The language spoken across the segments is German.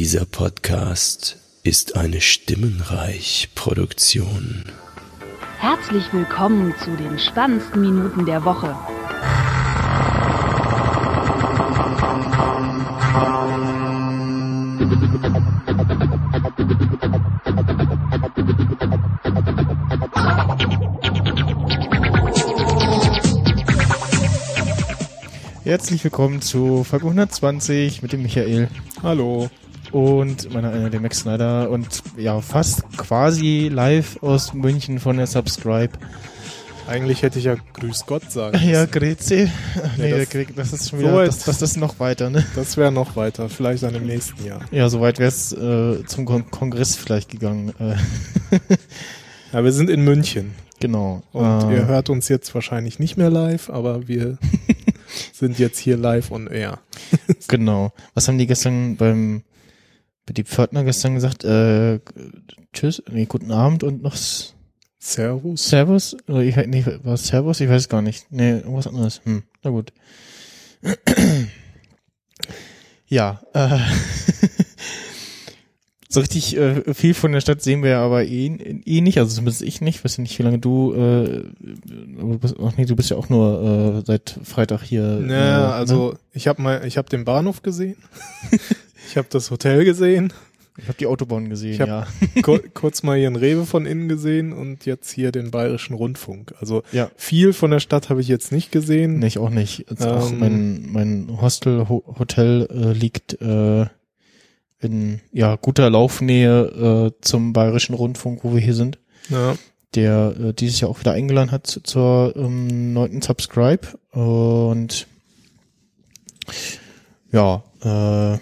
Dieser Podcast ist eine Stimmenreich-Produktion. Herzlich willkommen zu den spannendsten Minuten der Woche. Herzlich willkommen zu Folge 120 mit dem Michael Hallo. Und meiner äh, dem Max Snyder und ja fast quasi live aus München von der Subscribe. Eigentlich hätte ich ja Grüß Gott sagen. Ja, müssen. Grüezi. Nee, das- das, krieg, das ist schon so wieder, weit- das, das ist noch weiter, ne? Das wäre noch weiter, vielleicht dann im nächsten Jahr. Ja, soweit wäre es äh, zum Kon Kongress vielleicht gegangen. Äh, Ja, wir sind in München genau. und äh, ihr hört uns jetzt wahrscheinlich nicht mehr live, aber wir sind jetzt hier live on air. Genau. Was haben die gestern beim die Pförtner gestern gesagt? Äh, tschüss, nee, guten Abend und noch Servus. Servus? Oder ich, nee, war Servus? Ich weiß gar nicht. Nee, irgendwas anderes. Hm, na gut. ja, äh, so richtig äh, viel von der Stadt sehen wir ja aber eh, eh nicht, also zumindest ich nicht. weiß ja nicht, wie lange du, äh, du bist, ach nee, du bist ja auch nur äh, seit Freitag hier. Naja, äh, also ich habe mal, ich habe den Bahnhof gesehen. ich habe das Hotel gesehen. Ich habe die Autobahn gesehen, ja. Kur kurz mal hier einen Rewe von innen gesehen und jetzt hier den Bayerischen Rundfunk. Also Ja. viel von der Stadt habe ich jetzt nicht gesehen. Nee, ich auch nicht. Jetzt auch Ähm, mein, mein Hostel, Ho Hotel äh, liegt äh, in ja guter Laufnähe äh, zum Bayerischen Rundfunk, wo wir hier sind, Ja. der äh, dieses Jahr auch wieder eingeladen hat zu- zur ähm, neunten Subscribe. Und ja, äh,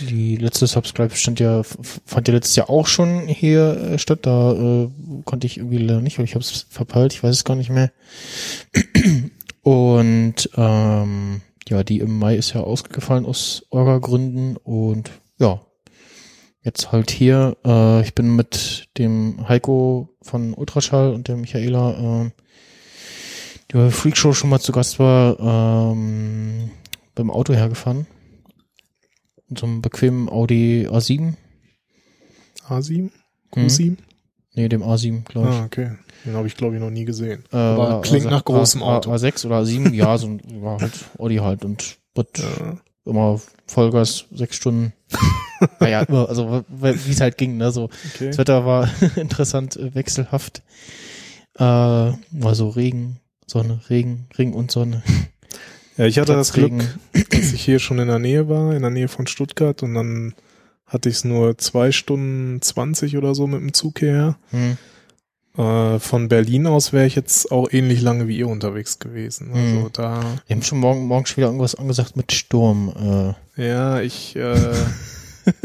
die letzte Subscribe stand ja, fand ja letztes Jahr auch schon hier äh, statt. Da äh, konnte ich irgendwie leider nicht, weil ich habe es verpeilt, ich weiß es gar nicht mehr. Und ähm, ja, die im Mai ist ja ausgefallen aus Orga-Gründen und ja, jetzt halt hier. Äh, ich bin mit dem Heiko von Ultraschall und der Michaela, äh, die bei Freakshow schon mal zu Gast war, ähm, beim Auto hergefahren. So einem bequemen Audi A7. A7? Q7? Nee, dem A7, glaube ich. Ah, okay. Den habe ich, glaube ich, noch nie gesehen. Äh, Aber klingt A- nach großem A- Auto. A6 oder A7, ja, so ein, war halt Audi halt und wird Ja. immer Vollgas, sechs Stunden. naja, immer, also wie es halt ging, ne, so. Okay. Das Wetter war interessant, äh, wechselhaft. Äh, war so Regen, Sonne, Regen, Regen und Sonne. Ja, ich hatte das Glück, dass ich hier schon in der Nähe war, in der Nähe von Stuttgart und dann hatte ich es nur zwei Stunden zwanzig oder so mit dem Zug hierher. Hm. Äh, von Berlin aus wäre ich jetzt auch ähnlich lange wie ihr unterwegs gewesen. Also Mhm. da, Wir haben schon morgen, morgen schon wieder irgendwas angesagt mit Sturm. Äh, ja, ich äh,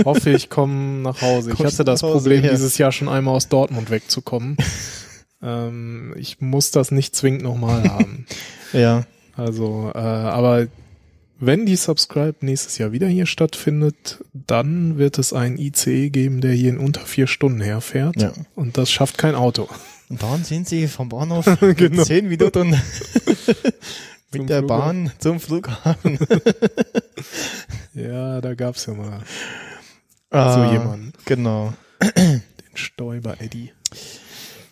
hoffe, ich komme nach Hause. Ich Kommst hatte das Problem, ja. dieses Jahr schon einmal aus Dortmund wegzukommen. ähm, ich muss das nicht zwingend nochmal haben. ja, Also, äh, aber wenn die Subscribe nächstes Jahr wieder hier stattfindet, dann wird es einen ICE geben, der hier in unter vier Stunden herfährt. ja. Und das schafft kein Auto. Und dann sind sie vom Bahnhof Genau. zehn Minuten mit der Flughafen. Bahn zum Flughafen. Ja, da gab's ja mal Ah, so jemanden. Genau. Den Stoiber Eddie.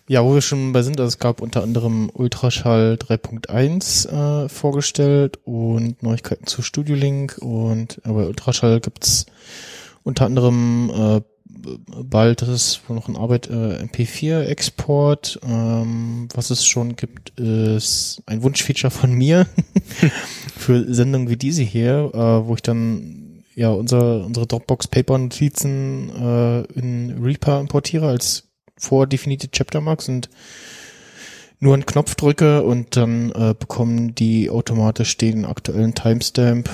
Ja, wo wir schon bei sind, also es gab unter anderem Ultraschall 3.1 äh, vorgestellt und Neuigkeiten zu Studio Link und äh, bei Ultraschall gibt's unter anderem äh, bald, das ist wohl noch in Arbeit, äh, MP4-Export. Ähm, was es schon gibt, ist ein Wunschfeature von mir für Sendungen wie diese hier, äh, wo ich dann ja unser, unsere Dropbox-Paper-Notizen äh, in Reaper importiere als vordefinierte Chaptermarks und nur einen Knopf drücke und dann äh, bekommen die automatisch den aktuellen Timestamp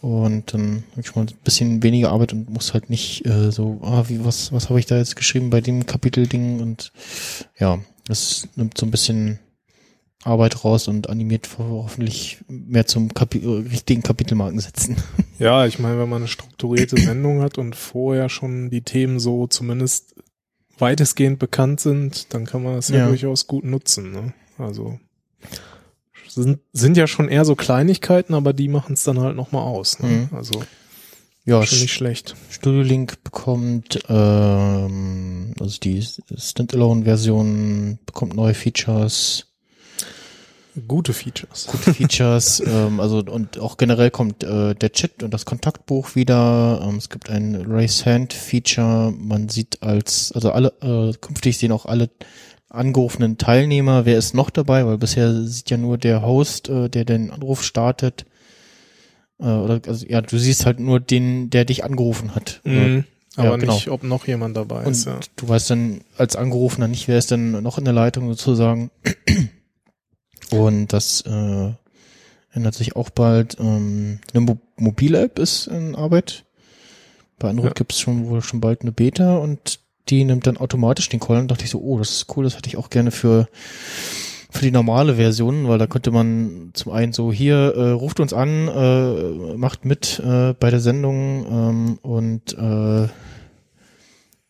und dann habe ich mal ein bisschen weniger Arbeit und muss halt nicht äh, so, ah, wie, was, was habe ich da jetzt geschrieben bei dem Kapitelding und ja, das nimmt so ein bisschen Arbeit raus und animiert hoffentlich mehr zum Kapi richtigen Kapitelmarken setzen. Ja, ich meine, wenn man eine strukturierte Sendung hat und vorher schon die Themen so zumindest weitestgehend bekannt sind, dann kann man das ja, Ja. durchaus gut nutzen. Ne? Also sind, sind ja schon eher so Kleinigkeiten, aber die machen es dann halt nochmal aus. Ne? Mhm. Also Ja, Schon nicht schlecht. Studio Link bekommt, ähm, also die Standalone-Version bekommt neue Features, Gute Features. gute Features, ähm, also und auch generell kommt äh, der Chat und das Kontaktbuch wieder. Ähm, es gibt ein Raise Hand Feature. Man sieht als, also alle, äh, künftig sehen auch alle angerufenen Teilnehmer, wer ist noch dabei, weil bisher sieht ja nur der Host, äh, der den Anruf startet. Äh, oder also ja, du siehst halt nur den, der dich angerufen hat. Mhm. Ja, Aber genau. nicht, ob noch jemand dabei Und ist. Ja. du weißt dann als Angerufener nicht, wer ist denn noch in der Leitung sozusagen. Und das äh, ändert sich auch bald. Ähm, eine Mo mobile App ist in Arbeit. Bei Android Ja. gibt's schon wohl schon bald eine Beta und die nimmt dann automatisch den Call. Und dachte ich so, oh, das ist cool, das hätte ich auch gerne für für die normale Version, weil da könnte man zum einen so hier äh, ruft uns an, äh, macht mit äh, bei der Sendung ähm, und äh,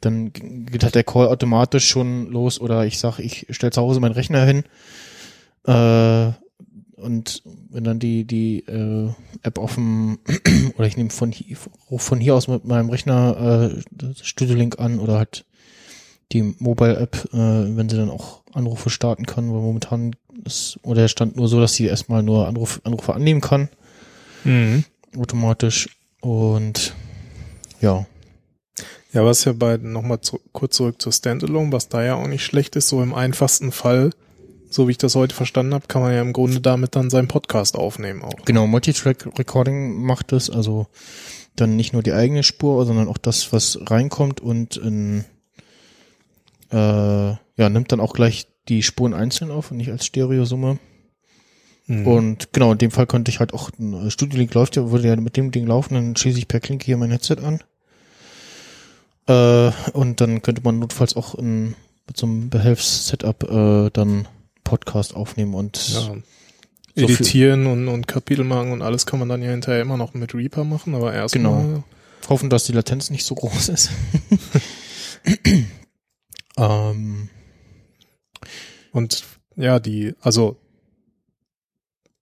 dann geht halt der Call automatisch schon los oder ich sag, ich stelle zu Hause meinen Rechner hin äh, und wenn dann die die äh, App auf dem oder ich nehme von hier ruf von hier aus mit meinem Rechner äh, Studio Link an oder halt die Mobile App, äh, wenn sie dann auch Anrufe starten kann, weil momentan ist oder der stand nur so, dass sie erstmal nur Anruf, Anrufe annehmen kann. Mhm. automatisch. Und ja. Ja, was ja bei, nochmal zu, kurz zurück zur Standalone, was da ja auch nicht schlecht ist, so im einfachsten Fall, so wie ich das heute verstanden habe, kann man ja im Grunde damit dann seinen Podcast aufnehmen auch. Genau, Multitrack Recording macht es, also dann nicht nur die eigene Spur, sondern auch das, was reinkommt und in, äh, ja, nimmt dann auch gleich die Spuren einzeln auf und nicht als Stereosumme. Mhm. Und genau, in dem Fall konnte ich halt auch, ein Studio Link läuft ja, würde ja mit dem Ding laufen, dann schließe ich per Klinke hier mein Headset an. Äh, und dann könnte man notfalls auch in, mit so einem Behelfs-Setup äh, dann Podcast aufnehmen und ja. so Editieren und, und Kapitelmarken und alles kann man dann ja hinterher immer noch mit Reaper machen, aber erstmal Genau. hoffen, dass die Latenz nicht so groß ist. ähm, Und ja, die, also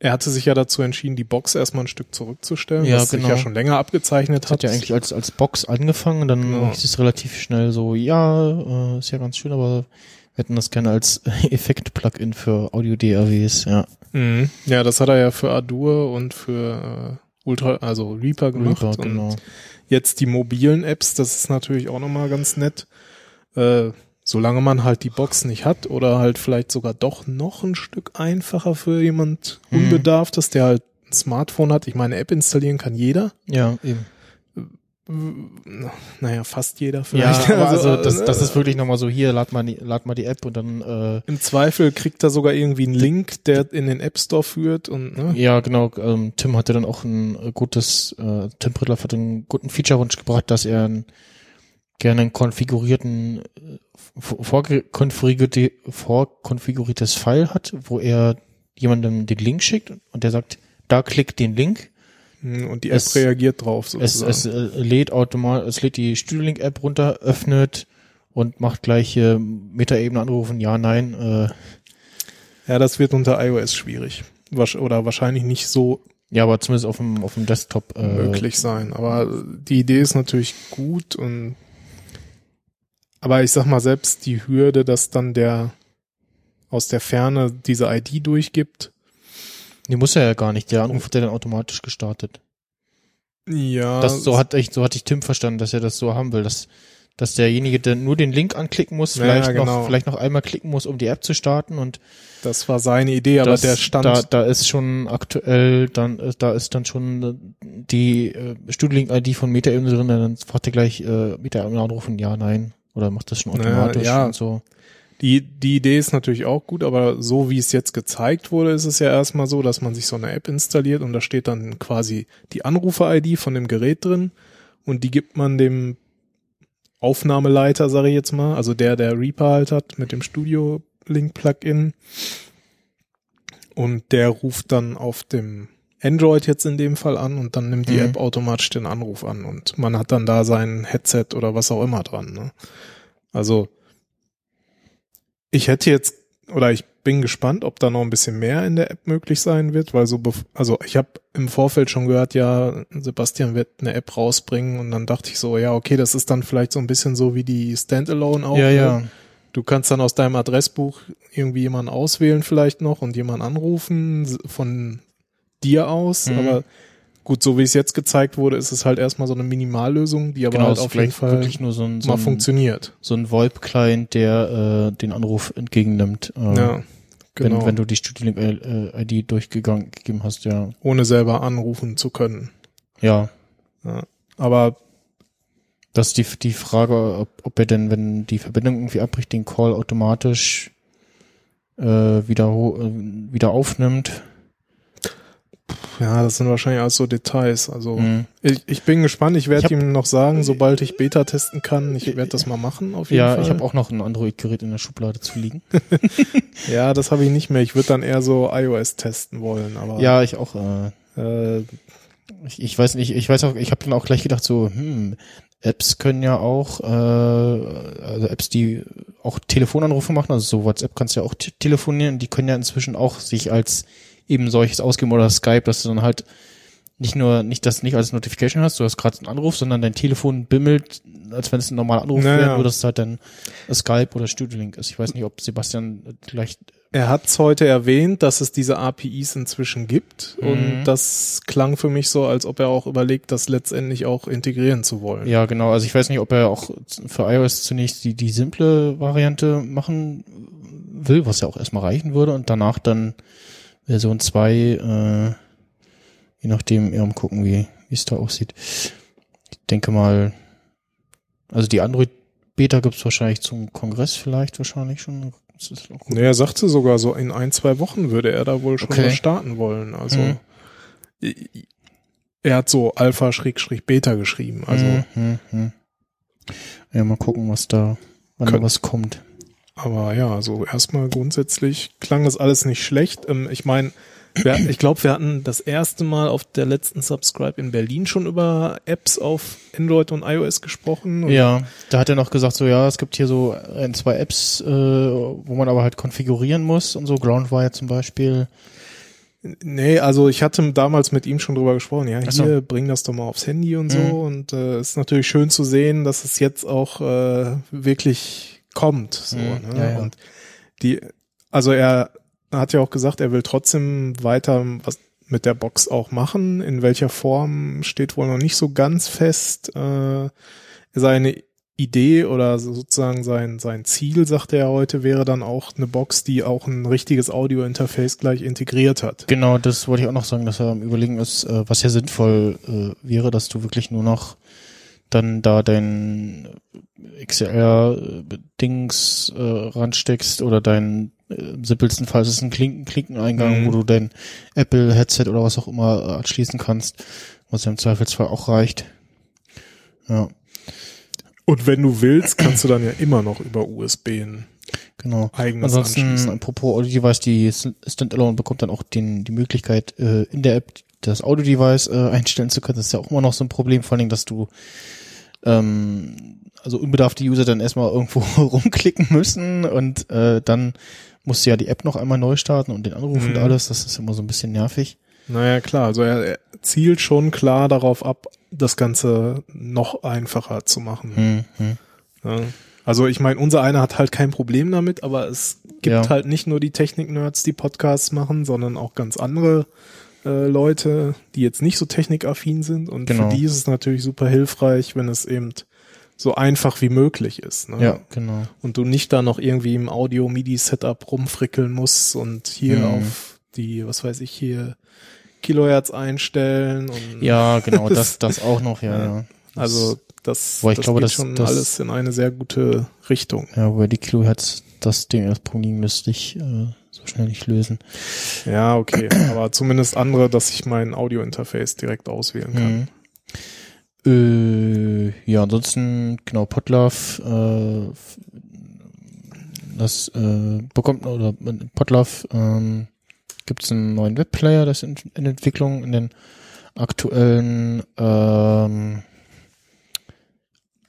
er hatte sich ja dazu entschieden, die Box erstmal ein Stück zurückzustellen, Ja, was sich genau. ja schon länger abgezeichnet das hat ja eigentlich als, als Box angefangen, dann Genau. hieß es relativ schnell so, ja, äh, ist ja ganz schön, aber hätten das gerne als Effekt-Plugin für Audio-DAWs, ja. Mhm. Ja, das hat er ja für Ardour und für äh, Ultra, also Reaper gemacht. Reaper, und genau. jetzt die mobilen Apps, das ist natürlich auch nochmal ganz nett. Äh, solange man halt die Box nicht hat oder halt vielleicht sogar doch noch ein Stück einfacher für jemand Mhm. Unbedarftes, der halt ein Smartphone hat. Ich meine, App installieren kann jeder. Ja, eben. Naja, fast jeder Ja, vielleicht. aber also, das, äh, das ist wirklich nochmal so, hier, lad mal, die, lad mal die App und dann, äh, Im Zweifel kriegt er sogar irgendwie einen Link, der in den App Store führt und ne? ja, genau, ähm, Tim hatte dann auch ein äh, gutes, äh, Tim Prittler hat einen guten Feature-Wunsch gebracht, dass er einen, gerne einen konfigurierten, äh, vor- vorkonfigurierte, vorkonfiguriertes File hat, wo er jemandem den Link schickt und der sagt, da klickt den Link, Und die App Es- reagiert drauf es, sozusagen. es äh, lädt automatisch, es lädt die Studio Link App runter, öffnet und macht gleich äh, Metaebene anrufen, ja, nein, äh, ja, das wird unter iOS schwierig. Wasch- Oder wahrscheinlich nicht so ja, aber zumindest auf dem, auf dem Desktop, äh, möglich sein. Aber die Idee ist natürlich gut und aber ich sag mal, selbst die Hürde, dass dann der aus der Ferne diese ID durchgibt, Die muss er ja gar nicht. Der Anruf wird ja dann automatisch gestartet. ja, Das so hat ich, so hatte ich Tim verstanden, dass er das so haben will, dass, dass derjenige dann nur den Link anklicken muss, Ja, vielleicht genau. noch, vielleicht noch einmal klicken muss, um die App zu starten und das war seine Idee, aber das, der Stand, da, da ist schon aktuell, dann, äh, da ist dann schon äh, die äh, Studiolink-ID von Metaebene drin, dann fragt er gleich äh, Metaebene anrufen, ja, nein, oder macht das schon automatisch ja. und so. Die, die Idee ist natürlich auch gut, aber so wie es jetzt gezeigt wurde, ist es ja erstmal so, dass man sich so eine App installiert und da steht dann quasi die Anrufer-ID von dem Gerät drin und die gibt man dem Aufnahmeleiter, sage ich jetzt mal, also der, der Reaper halt hat mit dem Studio Link Plugin und der ruft dann auf dem Android jetzt in dem Fall an und dann nimmt die Mhm. App automatisch den Anruf an und man hat dann da sein Headset oder was auch immer dran. Ne? Also ich hätte jetzt, oder ich bin gespannt, ob da noch ein bisschen mehr in der App möglich sein wird, weil so, also ich habe im Vorfeld schon gehört, ja, Sebastian wird eine App rausbringen und dann dachte ich so, ja, okay, das ist dann vielleicht so ein bisschen so wie die Standalone auch. ja, ne? ja. Du kannst dann aus deinem Adressbuch irgendwie jemanden auswählen vielleicht noch und jemanden anrufen von dir aus, Mhm. aber gut, so wie es jetzt gezeigt wurde, ist es halt erstmal so eine Minimallösung, die aber Genau, halt auf jeden Fall wirklich nur so ein, so mal ein, funktioniert. so ein VoIP-Client, der äh, den Anruf entgegennimmt. Äh, Ja, genau. wenn, wenn du die Studiolink-ID durchgegangen gegeben hast, ja. ohne selber anrufen zu können. Ja, Aber das ist die, die Frage, ob, ob er denn, wenn die Verbindung irgendwie abbricht, den Call automatisch äh, wieder, äh, wieder aufnimmt. Ja, das sind wahrscheinlich alles so Details. Also Mhm. ich, ich bin gespannt. Ich werde ihm noch sagen, sobald ich Beta testen kann. Ich werde das mal machen auf jeden Ja, Fall. ich habe auch noch ein Android-Gerät in der Schublade zu liegen. ja, das habe ich nicht mehr. Ich würde dann eher so iOS testen wollen. Aber ja, ich auch. Äh, äh, ich, ich weiß nicht, ich weiß auch, ich habe dann auch gleich gedacht so, hm, Apps können ja auch, äh, also Apps, die auch Telefonanrufe machen, also so WhatsApp kannst du ja auch te- telefonieren, die können ja inzwischen auch sich als eben solches ausgeben oder Skype, dass du dann halt nicht nur, nicht das nicht als Notification hast, du hast gerade einen Anruf, sondern dein Telefon bimmelt, als wenn es ein normaler Anruf Naja. wäre, nur dass es halt dann Skype oder Studio Link ist. Ich weiß nicht, ob Sebastian gleich er hat es heute erwähnt, dass es diese APIs inzwischen gibt. Mhm. Und das klang für mich so, als ob er auch überlegt, das letztendlich auch integrieren zu wollen. Ja, genau. Also ich weiß nicht, ob er auch für iOS zunächst die, die simple Variante machen will, was ja auch erstmal reichen würde und danach dann Version 2, äh, je nachdem, eher umgucken, wie wie es da aussieht. Ich denke mal, also die Android-Beta gibt's wahrscheinlich zum Kongress vielleicht wahrscheinlich schon. Nee, er sagte sogar so, in ein, zwei Wochen würde er da wohl schon Okay. starten wollen. Also Mhm. er hat so Alpha-Beta geschrieben. Also Hm, hm, hm. Ja, mal gucken, was da, wann da was kommt. Aber ja, also erstmal grundsätzlich klang das alles nicht schlecht. Ähm, ich meine, ich glaube, wir hatten das erste Mal auf der letzten Subscribe in Berlin schon über Apps auf Android und iOS gesprochen. Ja, da hat er noch gesagt, so ja, es gibt hier so ein, zwei Apps, äh, wo man aber halt konfigurieren muss und so, Groundwire zum Beispiel. Nee, also ich hatte damals mit ihm schon drüber gesprochen. Ja, Ach so. hier, bring das doch mal aufs Handy und so. Mhm. Und äh, ist natürlich schön zu sehen, dass es jetzt auch äh, wirklich kommt. So, Mhm, ne? ja, ja. Und die, also er hat ja auch gesagt, er will trotzdem weiter was mit der Box auch machen. In welcher Form steht wohl noch nicht so ganz fest. Äh, seine Idee oder sozusagen sein, sein Ziel, sagt er heute, wäre dann auch eine Box, die auch ein richtiges Audio-Interface gleich integriert hat. Genau, das wollte ich auch noch sagen, dass er am Überlegen ist, äh, was ja sinnvoll äh, wäre, dass du wirklich nur noch dann da dein XLR-Dings äh, ransteckst oder dein äh, im simpelsten Fall ist es ein Klinken Klinkeneingang, Mhm. wo du dein Apple-Headset oder was auch immer äh, anschließen kannst, was ja im Zweifelsfall auch reicht. Ja, Und wenn du willst, kannst du dann ja immer noch über USB ein genau. eigenes Ansonsten, anschließen. apropos Audio-Device, die Standalone bekommt dann auch den, die Möglichkeit, äh, in der App das Audio-Device äh, einstellen zu können. Das ist ja auch immer noch so ein Problem, vor allen Dingen, dass du ähm, also unbedarfte User dann erstmal irgendwo rumklicken müssen und äh, dann musst du ja die App noch einmal neu starten und den Anruf und Mhm. alles. Das ist immer so ein bisschen nervig. Naja, klar, also er, er zielt schon klar darauf ab, das Ganze noch einfacher zu machen. Hm, hm. Ja. Also ich meine, unser einer hat halt kein Problem damit, aber es gibt Ja. halt nicht nur die Technik-Nerds, die Podcasts machen, sondern auch ganz andere äh, Leute, die jetzt nicht so technikaffin sind. Und Genau. für die ist es natürlich super hilfreich, wenn es eben so einfach wie möglich ist. Ne? Ja, genau. Und du nicht da noch irgendwie im Audio-MIDI-Setup rumfrickeln musst und hier Mhm. auf die, was weiß ich, hier Kilohertz einstellen und Ja, genau, Das- das, auch noch, ja. Ja. Das- also das, das glaube, geht das- schon das- alles in eine sehr gute Richtung. Ja, wobei die Kilohertz das Ding das Problem müsste ich äh, so schnell nicht lösen. Ja, okay. Aber zumindest andere, dass ich mein Audio-Interface direkt auswählen kann. Mhm. Äh, ja, ansonsten, genau, Potlove, äh, das äh, bekommt, oder mit Potlove ähm, gibt es einen neuen Webplayer, das in, in Entwicklung, in den aktuellen ähm,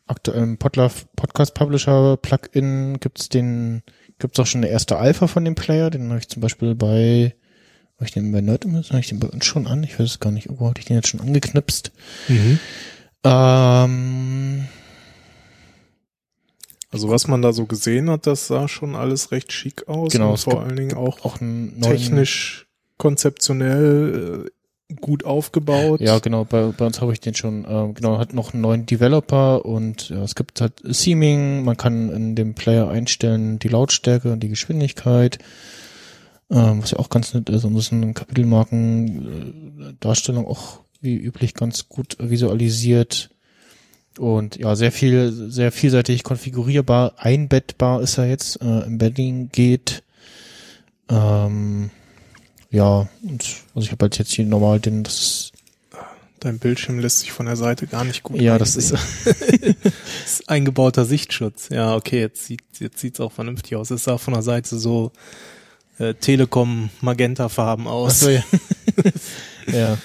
aktuellen Potlove Podcast Publisher Plugin gibt es den gibt's auch schon eine erste Alpha von dem Player, den habe ich zum Beispiel bei, habe ich den bei Nerdimiss, habe ich den bei uns schon an? Ich weiß es gar nicht, irgendwo hatte ich den jetzt schon angeknipst. Mhm. Ähm, Also was man da so gesehen hat, das sah schon alles recht schick aus. Genau, und es vor gibt- allen Dingen auch, auch technisch, konzeptionell äh, gut aufgebaut. Ja, genau, bei, bei uns habe ich den schon, ähm, genau, hat noch einen neuen Developer und ja, es gibt halt Seaming, man kann in dem Player einstellen die Lautstärke und die Geschwindigkeit, ähm, was ja auch ganz nett ist. Und das ist eine Kapitelmarken äh, auch wie üblich ganz gut visualisiert und ja, sehr viel, sehr vielseitig konfigurierbar, einbettbar ist er jetzt, äh, Embedding geht, ähm, ja, und also ich habe halt jetzt hier normal den, das ist Dein Bildschirm lässt sich von der Seite gar nicht gut Ja, das ist. Das ist eingebauter Sichtschutz. Ja, okay, jetzt sieht jetzt sieht's auch vernünftig aus. Es sah von der Seite so äh, Telekom Magenta Farben aus. Achso, ja. ja.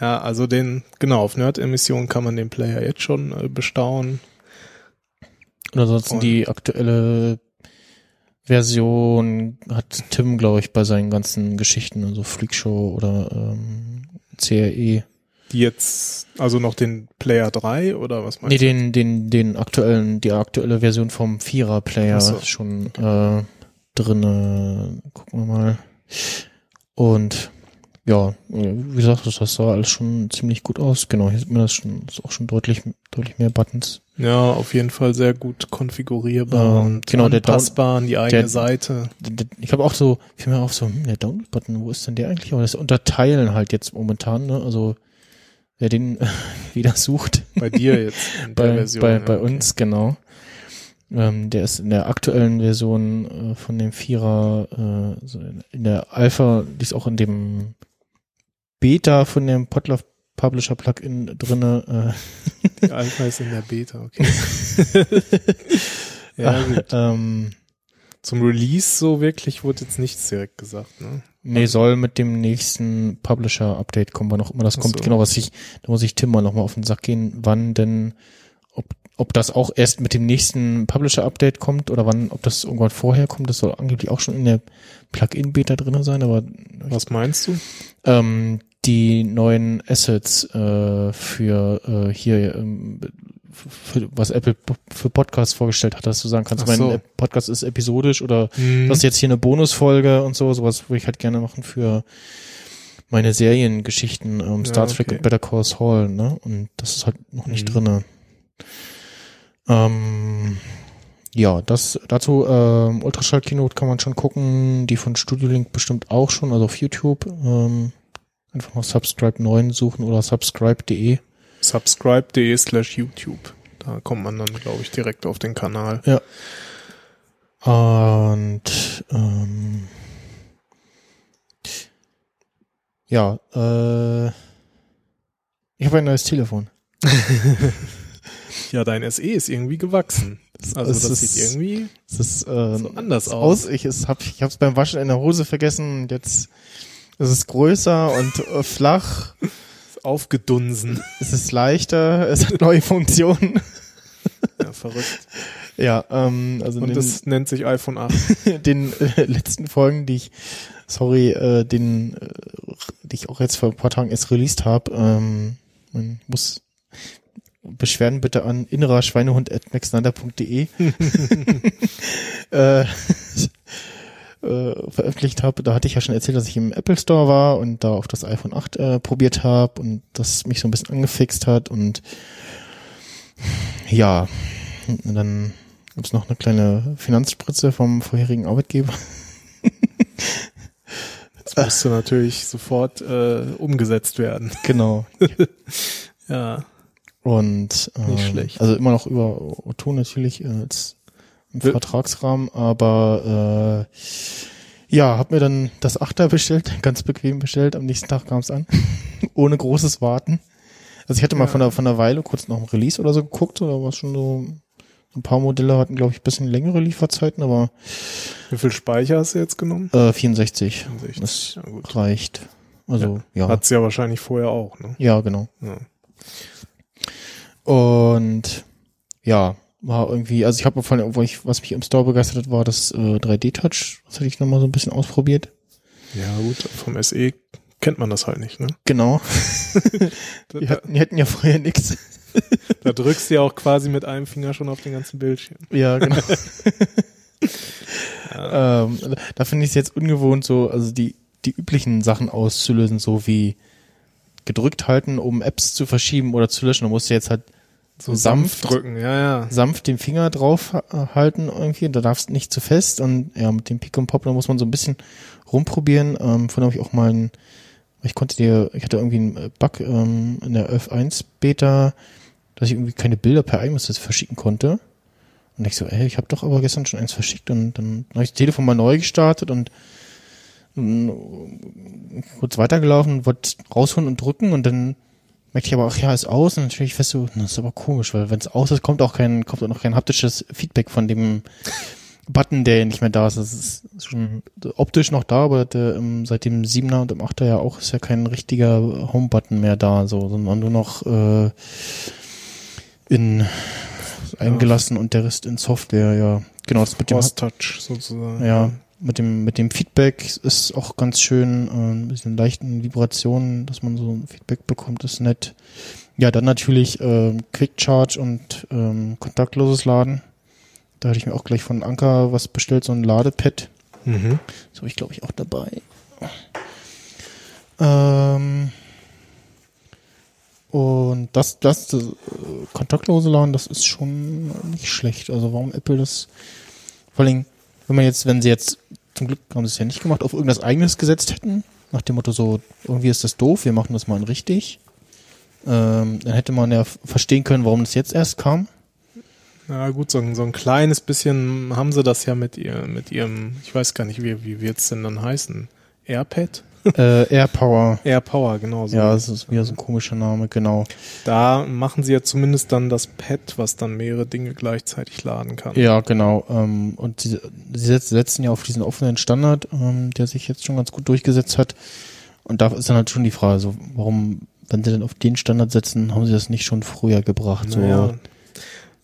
Ja, also den genau auf Nerd Emission kann man den Player jetzt schon äh, bestaunen. Und ansonsten Und- die aktuelle Version hat Tim, glaube ich, bei seinen ganzen Geschichten, also Freakshow oder ähm, CRE. Die jetzt also noch den Player 3 oder was Nee, meinst du? den, den, den aktuellen, die aktuelle Version vom Vierer-Player so. ist schon äh, drinne. Gucken wir mal. Und ja, wie gesagt, das sah alles schon ziemlich gut aus. Genau, hier sieht man das schon, ist auch schon deutlich, deutlich mehr Buttons. Ja, auf jeden Fall sehr gut konfigurierbar Ähm, und genau, der anpassbar an die eigene der- Seite. D- d- Ich habe auch so, fiel mir auf so, hm, der Download-Button, wo ist denn der eigentlich? Aber das Unterteilen halt jetzt momentan, ne? Also wer den wieder sucht, Bei dir jetzt der bei, Version. bei, ja, bei okay. uns, genau. Ähm, der ist in der aktuellen Version äh, von dem Vierer, äh, so in, in der Alpha, die ist auch in dem Beta von dem Podlove Publisher Plugin drinne. Die Alpha ist in der Beta, okay. Äh, ja, gut. ähm, Zum Release so wirklich wurde jetzt nichts direkt gesagt, ne? Nee, soll mit dem nächsten Publisher-Update kommen, wann auch immer das kommt. so. Genau, was ich, da muss ich Tim mal nochmal auf den Sack gehen, wann denn, ob, ob das auch erst mit dem nächsten Publisher-Update kommt oder wann, ob das irgendwann vorher kommt. Das soll angeblich auch schon in der Plugin-Beta drinne sein, aber Was meinst du? ähm, die neuen Assets äh, für äh, hier, ähm, für, was Apple für Podcasts vorgestellt hat, dass du sagen kannst, Ach mein so. äh, Podcast ist episodisch oder Mhm. das ist jetzt hier eine Bonusfolge und so, sowas würde ich halt gerne machen für meine Seriengeschichten, ähm, Star Ja, Trek okay. und Better Call Saul, ne? Und das ist halt noch nicht Mhm. drinne. Ähm, ja, das dazu ähm, Ultraschall Keynote kann man schon gucken, die von Studio Link bestimmt auch schon, also auf YouTube. Ähm, einfach mal Subscribe 9 suchen oder subscribe.de. Subscribe.de slash YouTube. Da kommt man dann, glaube ich, direkt auf den Kanal. Und ähm, ja, äh, ich habe ein neues Telefon. Ja, dein SE ist irgendwie gewachsen. Also es das ist- sieht irgendwie Es ist äh, so anders es aus. aus. Ich es hab ich hab's beim Waschen in der Hose vergessen. und Jetzt ist es größer und äh, flach. aufgedunsen. Es ist leichter. Es hat neue Funktionen. Ja, verrückt. Ja, ähm, also Und den, das nennt sich iPhone 8. den äh, letzten Folgen, die ich, sorry, äh, den, äh, die ich auch jetzt vor ein paar Tagen erst released habe, ähm, man muss Beschwerden bitte an innerer Schweinehund at maxnander.de äh, veröffentlicht habe. Da hatte ich ja schon erzählt, dass ich im Apple Store war und da auf das iPhone 8 äh, probiert habe und das mich so ein bisschen angefixt hat und ja, und dann gibt's noch eine kleine Finanzspritze vom vorherigen Arbeitgeber. Das musste natürlich sofort äh, umgesetzt werden. Genau. Ja. Und äh, Nicht schlecht. also immer noch über Otto natürlich äh, als im Will- Vertragsrahmen, aber äh, ja, hab mir dann das Achter bestellt, ganz bequem bestellt. Am nächsten Tag kam es an, ohne großes Warten. Also ich hatte mal Ja. von der von der Weile kurz noch ein Release oder so geguckt, oder war schon so ein paar Modelle hatten glaube ich ein bisschen längere Lieferzeiten, aber Wie viel Speicher hast du jetzt genommen? äh, 64, 64. das Ja, gut. reicht. Also ja, Hat's ja wahrscheinlich vorher auch, ne? ja genau. Ja. Und ja, war irgendwie, also ich habe vor allem, wo ich, was mich im Store begeistert hat, war das äh, 3D-Touch. Das hatte ich nochmal so ein bisschen ausprobiert. Ja, gut, vom SE kennt man das halt nicht, ne? Genau. Da, Die hatten, die hatten ja vorher nichts. da drückst du ja auch quasi mit einem Finger schon auf den ganzen Bildschirm. Ja, genau. ähm, da finde ich es jetzt ungewohnt, so, also die, die üblichen Sachen auszulösen, so wie gedrückt halten, um Apps zu verschieben oder zu löschen. Du musst jetzt halt So sanft- sanft drücken, ja, ja. sanft den Finger drauf ha- halten irgendwie, da darfst nicht zu fest und ja, mit dem Pick und Pop, da muss man so ein bisschen rumprobieren. Ähm, von habe ich auch mal einen, ich konnte dir, ich hatte irgendwie einen Bug ähm, in der F1 Beta, dass ich irgendwie keine Bilder per iMessage verschicken konnte. Und ich so, ey, ich habe doch aber gestern schon eins verschickt und dann habe ich das Telefon mal neu gestartet und mm, kurz weitergelaufen, wollte rausholen und drücken und dann merkte ich aber, ach ja, ist aus und dann stelle ich fest, so, das ist aber komisch, weil wenn es aus ist, kommt auch kein, kommt auch noch kein haptisches Feedback von dem Button, der nicht mehr da ist. Das ist schon optisch noch da, aber der, ähm, seit dem 7er und dem 8er ja auch ist ja kein richtiger Home-Button mehr da, so, sondern nur noch äh, in eingelassen und der Rest in Software, ja. Genau, das mit dem Touch sozusagen. ja, mit dem, mit dem Feedback ist auch ganz schön, äh, ein bisschen leichten Vibrationen, dass man so ein Feedback bekommt, ist nett. Ja, dann natürlich ähm, Quick Charge und ähm, kontaktloses Laden. Da hatte ich mir auch gleich von Anker was bestellt, so ein Ladepad. Mhm. Das habe ich, glaube ich, auch dabei. Ähm, und das, das, das äh, kontaktlose Laden, das ist schon nicht schlecht. Also warum Apple das, vor allem, wenn man jetzt, wenn sie jetzt, zum Glück haben sie es ja nicht gemacht, auf irgendwas eigenes gesetzt hätten, nach dem Motto so, irgendwie ist das doof, wir machen das mal richtig, ähm, dann hätte man ja verstehen können, warum das jetzt erst kam. Ja gut, so ein, so ein kleines bisschen haben sie das ja mit ihr, mit ihrem, ich weiß gar nicht, wie, wie wird's denn dann heißen? AirPad? Äh, AirPower. AirPower, genau so. Ja, das ist wieder so ein komischer Name, genau. Da machen sie ja zumindest dann das Pad, was dann mehrere Dinge gleichzeitig laden kann. Ja, genau. Ähm, und sie, sie setz- setzen ja auf diesen offenen Standard, ähm, der sich jetzt schon ganz gut durchgesetzt hat. Und da ist dann halt schon die Frage, so, warum, wenn sie denn auf den Standard setzen, haben sie das nicht schon früher gebracht? Naja, So,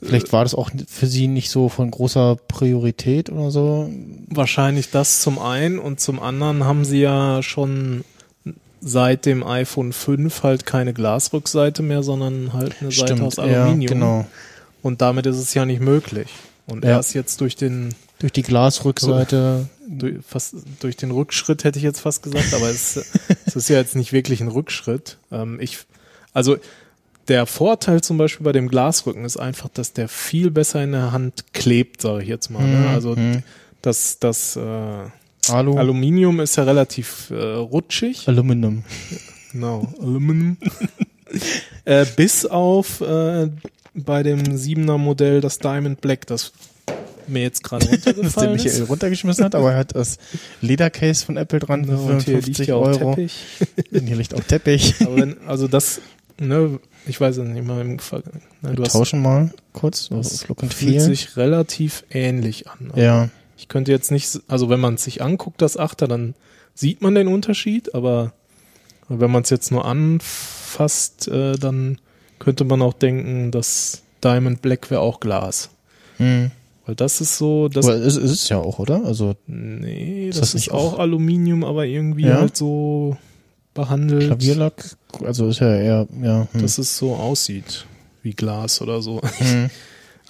vielleicht war das auch für sie nicht so von großer Priorität oder so. wahrscheinlich das zum einen und zum anderen haben sie ja schon seit dem iPhone 5 halt keine Glasrückseite mehr, sondern halt eine Seite aus Aluminium. ja, genau. Und damit ist es ja nicht möglich. Und Ja. erst jetzt durch den Durch die Glasrückseite. durch, fast durch den Rückschritt hätte ich jetzt fast gesagt, aber es, es ist ja jetzt nicht wirklich ein Rückschritt. Ähm, ich, also der Vorteil zum Beispiel bei dem Glasrücken ist einfach, dass der viel besser in der Hand klebt, sage ich jetzt mal. Ne? Mhm, Also mhm. das, das äh, Alu. Aluminium ist ja relativ äh, rutschig. Aluminium. Genau, Aluminium. äh, bis auf äh, bei dem 7er Modell das Diamond Black, das mir jetzt gerade Das der runtergefallen Michael ist. runtergeschmissen hat, aber er hat das Ledercase von Apple dran für Und hier liegt 55 ja auch Euro. Hier liegt auch Teppich. Aber wenn, also das, ne, ich weiß es nicht mal im Fall. Ne, du Wir hast, tauschen mal kurz. Das fühlt Feel. sich relativ ähnlich an. Also Ja. Ich könnte jetzt nicht, also wenn man es sich anguckt, das Achter, dann sieht man den Unterschied, aber wenn man es jetzt nur anfasst, äh, dann könnte man auch denken, dass Diamond Black wäre auch Glas. Hm. Weil das ist so, das, Aber es es ist ja auch, oder? Also nee, Ist das, das ist auch, auch- Aluminium, aber irgendwie Ja? halt so behandelt, Klavierlack, also ist ja eher, ja. Hm. dass es so aussieht wie Glas oder so. hm.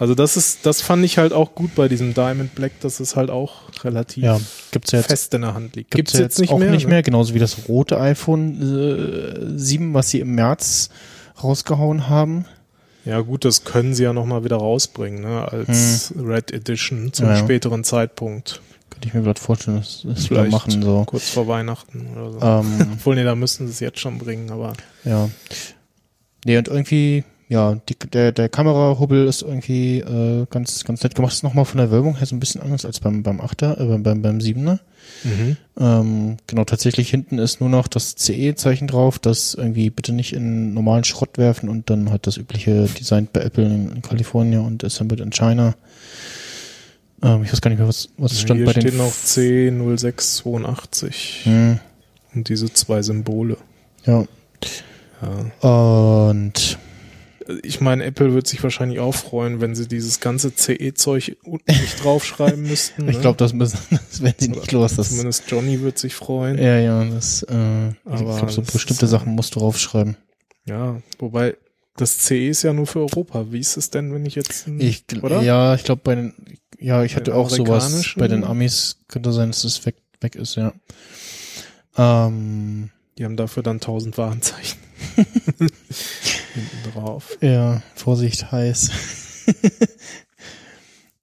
Also das ist, das fand ich halt auch gut bei diesem Diamond Black, dass es halt auch relativ Ja, gibt's ja jetzt, fest in der Hand liegt. gibt's Gibt's jetzt, auch nicht ne? mehr, genauso wie das rote iPhone äh, 7, was sie im März rausgehauen haben. Ja gut, das können sie ja nochmal wieder rausbringen, ne, als Red Edition zum Hm. Ja. späteren Zeitpunkt. Könnte ich mir gerade vorstellen, dass das Vielleicht machen, so. kurz vor Weihnachten oder so. Ähm, Obwohl, nee, da müssen sie es jetzt schon bringen, aber Ja. Nee, und irgendwie, ja, die, der, der Kamerahubbel ist irgendwie äh, ganz, ganz nett gemacht. Ist nochmal von der Wölbung her so ein bisschen anders als beim, beim 8er, äh, beim, beim 7er. Ähm, genau, tatsächlich hinten ist nur noch das CE-Zeichen drauf, das irgendwie bitte nicht in normalen Schrott werfen und dann halt das übliche Design bei Apple in, in Kalifornien und Assembled in China. Ähm, ich weiß gar nicht mehr, was, was stand hier bei den. steht noch C0682 Hm, und diese zwei Symbole. ja. Ja. Und ich meine, Apple wird sich wahrscheinlich auch freuen, wenn sie dieses ganze CE-Zeug unten nicht draufschreiben müssten. Ich ne? glaube, das, müssen, das werden sie nicht los. Das, Zumindest Johnny wird sich freuen. ja, ja, das, äh, ich Aber glaube, so bestimmte Sachen musst du draufschreiben. Ja, wobei das CE ist ja nur für Europa. Wie ist es denn, wenn ich jetzt ein, Ich, oder? ja, ich glaube, bei den, ja, ich hatte Den auch sowas. Bei den Amis könnte sein, dass es weg, weg ist, ja. Ähm, Die haben dafür dann tausend Warenzeichen hinten drauf. ja, Vorsicht, heiß.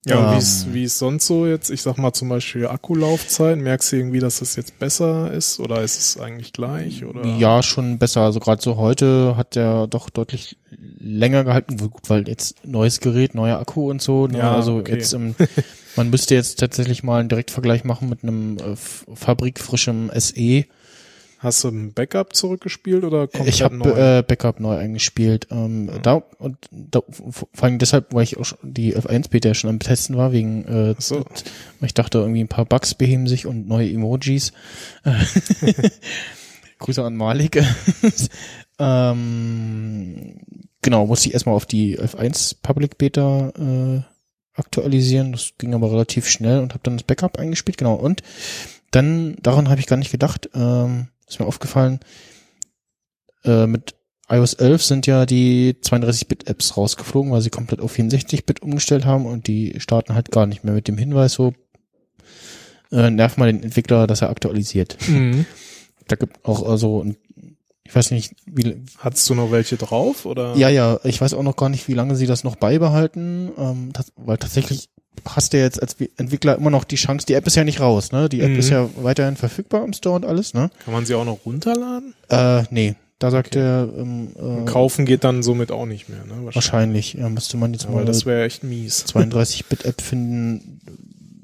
Ja, und Ähm. wie ist, wie ist sonst so jetzt? Ich sag mal zum Beispiel Akkulaufzeit. Merkst du irgendwie, dass das jetzt besser ist oder ist es eigentlich gleich? Oder? Ja, schon besser. Also gerade so heute hat der doch deutlich länger gehalten. Gut, weil jetzt neues Gerät, neuer Akku und so. Ne? Ja, also okay. jetzt im, man müsste jetzt tatsächlich mal einen Direktvergleich machen mit einem äh, fabrikfrischem SE. Hast du ein Backup zurückgespielt oder komplett ich habe neu? äh, Backup neu eingespielt. Ähm, Da und da, vor allem deshalb, weil ich auch schon die F1 Beta schon am Testen war, wegen äh, so. weil ich dachte irgendwie ein paar Bugs beheben sich und neue Emojis. Grüße an Malik. ähm, genau, musste ich erstmal auf die F1 Public Beta äh, aktualisieren. Das ging aber relativ schnell und habe dann das Backup eingespielt. Genau. Und dann, daran habe ich gar nicht gedacht, ähm, ist mir aufgefallen, äh, mit iOS 11 sind ja die 32-Bit-Apps rausgeflogen, weil sie komplett auf 64-Bit umgestellt haben und die starten halt gar nicht mehr mit dem Hinweis so, äh, nerv mal den Entwickler, dass er aktualisiert. Mhm. Da gibt auch also, ein- ich weiß nicht, wie, Hattest du noch welche drauf oder? ja, ja, ich weiß auch noch gar nicht, wie lange sie das noch beibehalten, ähm, das, weil tatsächlich hast du jetzt als Entwickler immer noch die Chance, die App ist ja nicht raus, ne? Die App Mhm. ist ja weiterhin verfügbar im Store und alles, ne? Kann man sie auch noch runterladen? Äh, nee, da sagt Okay. er, ähm, äh, Kaufen geht dann somit auch nicht mehr, ne? Wahrscheinlich. wahrscheinlich, ja, müsste man jetzt Ja, mal das wäre echt mies. 32-Bit-App finden.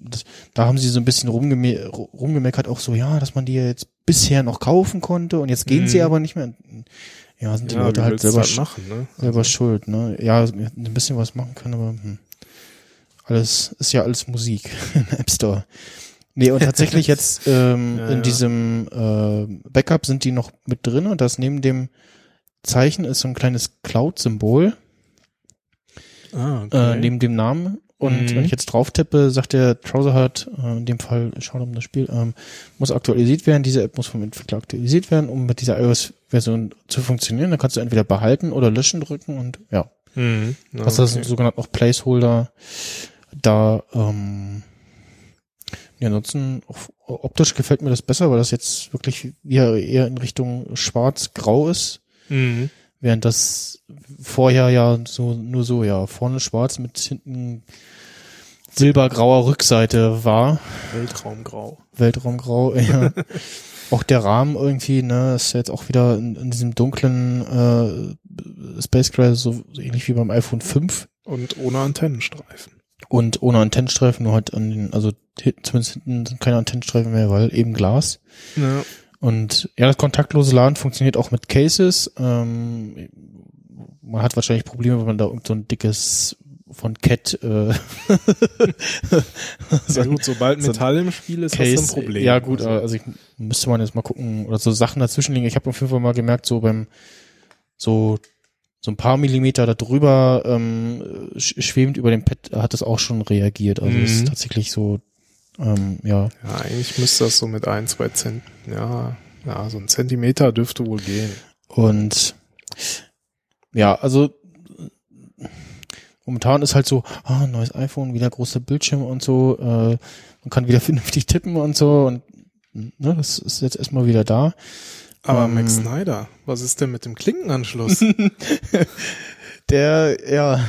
Das, da haben sie so ein bisschen rumgeme rumgemeckert, auch so, ja, dass man die jetzt bisher noch kaufen konnte und jetzt gehen sie Mhm. aber nicht mehr. Ja, sind die Ja, Leute halt selber, halt machen, ne? selber schuld, ne? Ja, ein bisschen was machen können, aber hm. Alles ist ja alles Musik im App Store. Nee, und tatsächlich jetzt ähm, Ja, in diesem äh, Backup sind die noch mit drin und das neben dem Zeichen ist so ein kleines Cloud-Symbol Ah, okay. äh, neben dem Namen. Und Mhm. wenn ich jetzt drauf tippe, sagt der Trouserhut, äh, in dem Fall, schaut um das Spiel, ähm, muss aktualisiert werden. Diese App muss vom Entwickler aktualisiert werden, um mit dieser iOS-Version zu funktionieren. Da kannst du entweder behalten oder löschen drücken und ja. Mhm. Ja, Hast das okay. sogenannt auch Placeholder da, ähm, ja, ansonsten optisch gefällt mir das besser, weil das jetzt wirklich eher, eher in Richtung schwarz-grau ist. Mhm. Während das vorher ja so nur so, ja, vorne schwarz mit hinten silbergrauer Rückseite war. Weltraumgrau. Weltraumgrau, ja. auch der Rahmen irgendwie, ne, ist jetzt auch wieder in, in diesem dunklen äh, Space Gray, so, so ähnlich wie beim iPhone 5 Und ohne Antennenstreifen. Und ohne Antennenstreifen, nur halt an den, also zumindest hinten sind keine Antennenstreifen mehr, weil eben Glas. Ja. Und ja, das kontaktlose Laden funktioniert auch mit Cases. Ähm, man hat wahrscheinlich Probleme, wenn man da irgend so ein dickes von Cat äh, Sehr gut, sobald so Metall im Spiel ist, hast du ein Problem. Ja gut, Also, also ich müsste man jetzt mal gucken oder so Sachen dazwischen liegen. Ich habe auf jeden Fall mal gemerkt, so beim so so ein paar Millimeter da drüber ähm, sch schwebend über dem Pad hat es auch schon reagiert. Also es Mhm. ist tatsächlich so ähm, ja ja, eigentlich müsste das so mit ein, zwei Cent, ja, ja, so ein Zentimeter dürfte wohl gehen. Und ja, also momentan ist halt so, ah, neues iPhone, wieder großer Bildschirm und so, äh, man kann wieder vernünftig tippen und so und ne, das ist jetzt erstmal wieder da. Aber Ähm, Max Snyder, was ist denn mit dem Klinkenanschluss? Der, ja,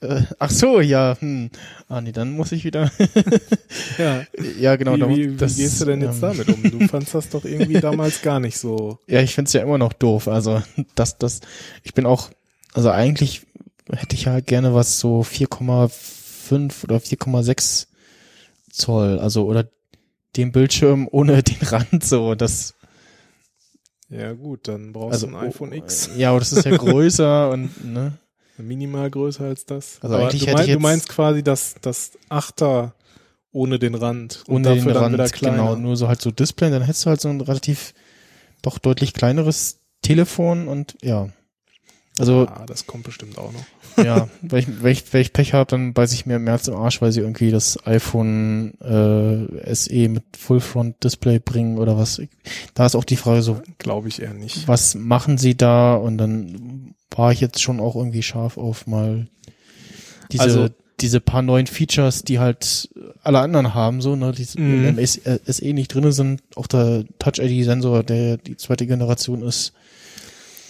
äh, ach so, ja, hm. Ah, nee, dann muss ich wieder, ja. ja, genau. wie, wie, wie das, gehst du denn jetzt ähm, damit um? Du fandst das doch irgendwie damals gar nicht so. Ja, ich find's ja immer noch doof. Also, das, das, ich bin auch, also eigentlich hätte ich ja gerne was so 4,5 oder 4,6 Zoll, also oder den Bildschirm ohne den Rand so, das, Ja gut, dann brauchst also du ein iPhone X. Ja, aber das ist ja größer und ne. Minimal größer als das. Also Aber eigentlich du, mein, du meinst quasi das, das Achter ohne den Rand. und Ohne dafür den dann wieder Rand, kleiner. genau, nur so halt so Display, dann hättest du halt so ein relativ doch deutlich kleineres Telefon und ja. Also Ah, das kommt bestimmt auch noch. ja, wenn ich, wenn ich, wenn ich Pech habe, dann beiß ich mir im März im Arsch, weil sie irgendwie das iPhone äh, SE mit Full Front Display bringen oder was. Da ist auch die Frage so, Glaube ich eher nicht. was machen sie da? Und dann war ich jetzt schon auch irgendwie scharf auf mal diese, Also- diese paar neuen Features, die halt alle anderen haben, so, ne, die Mhm. im S- äh, SE nicht drinne sind. Auch der Touch-ID-Sensor, der die zweite Generation ist.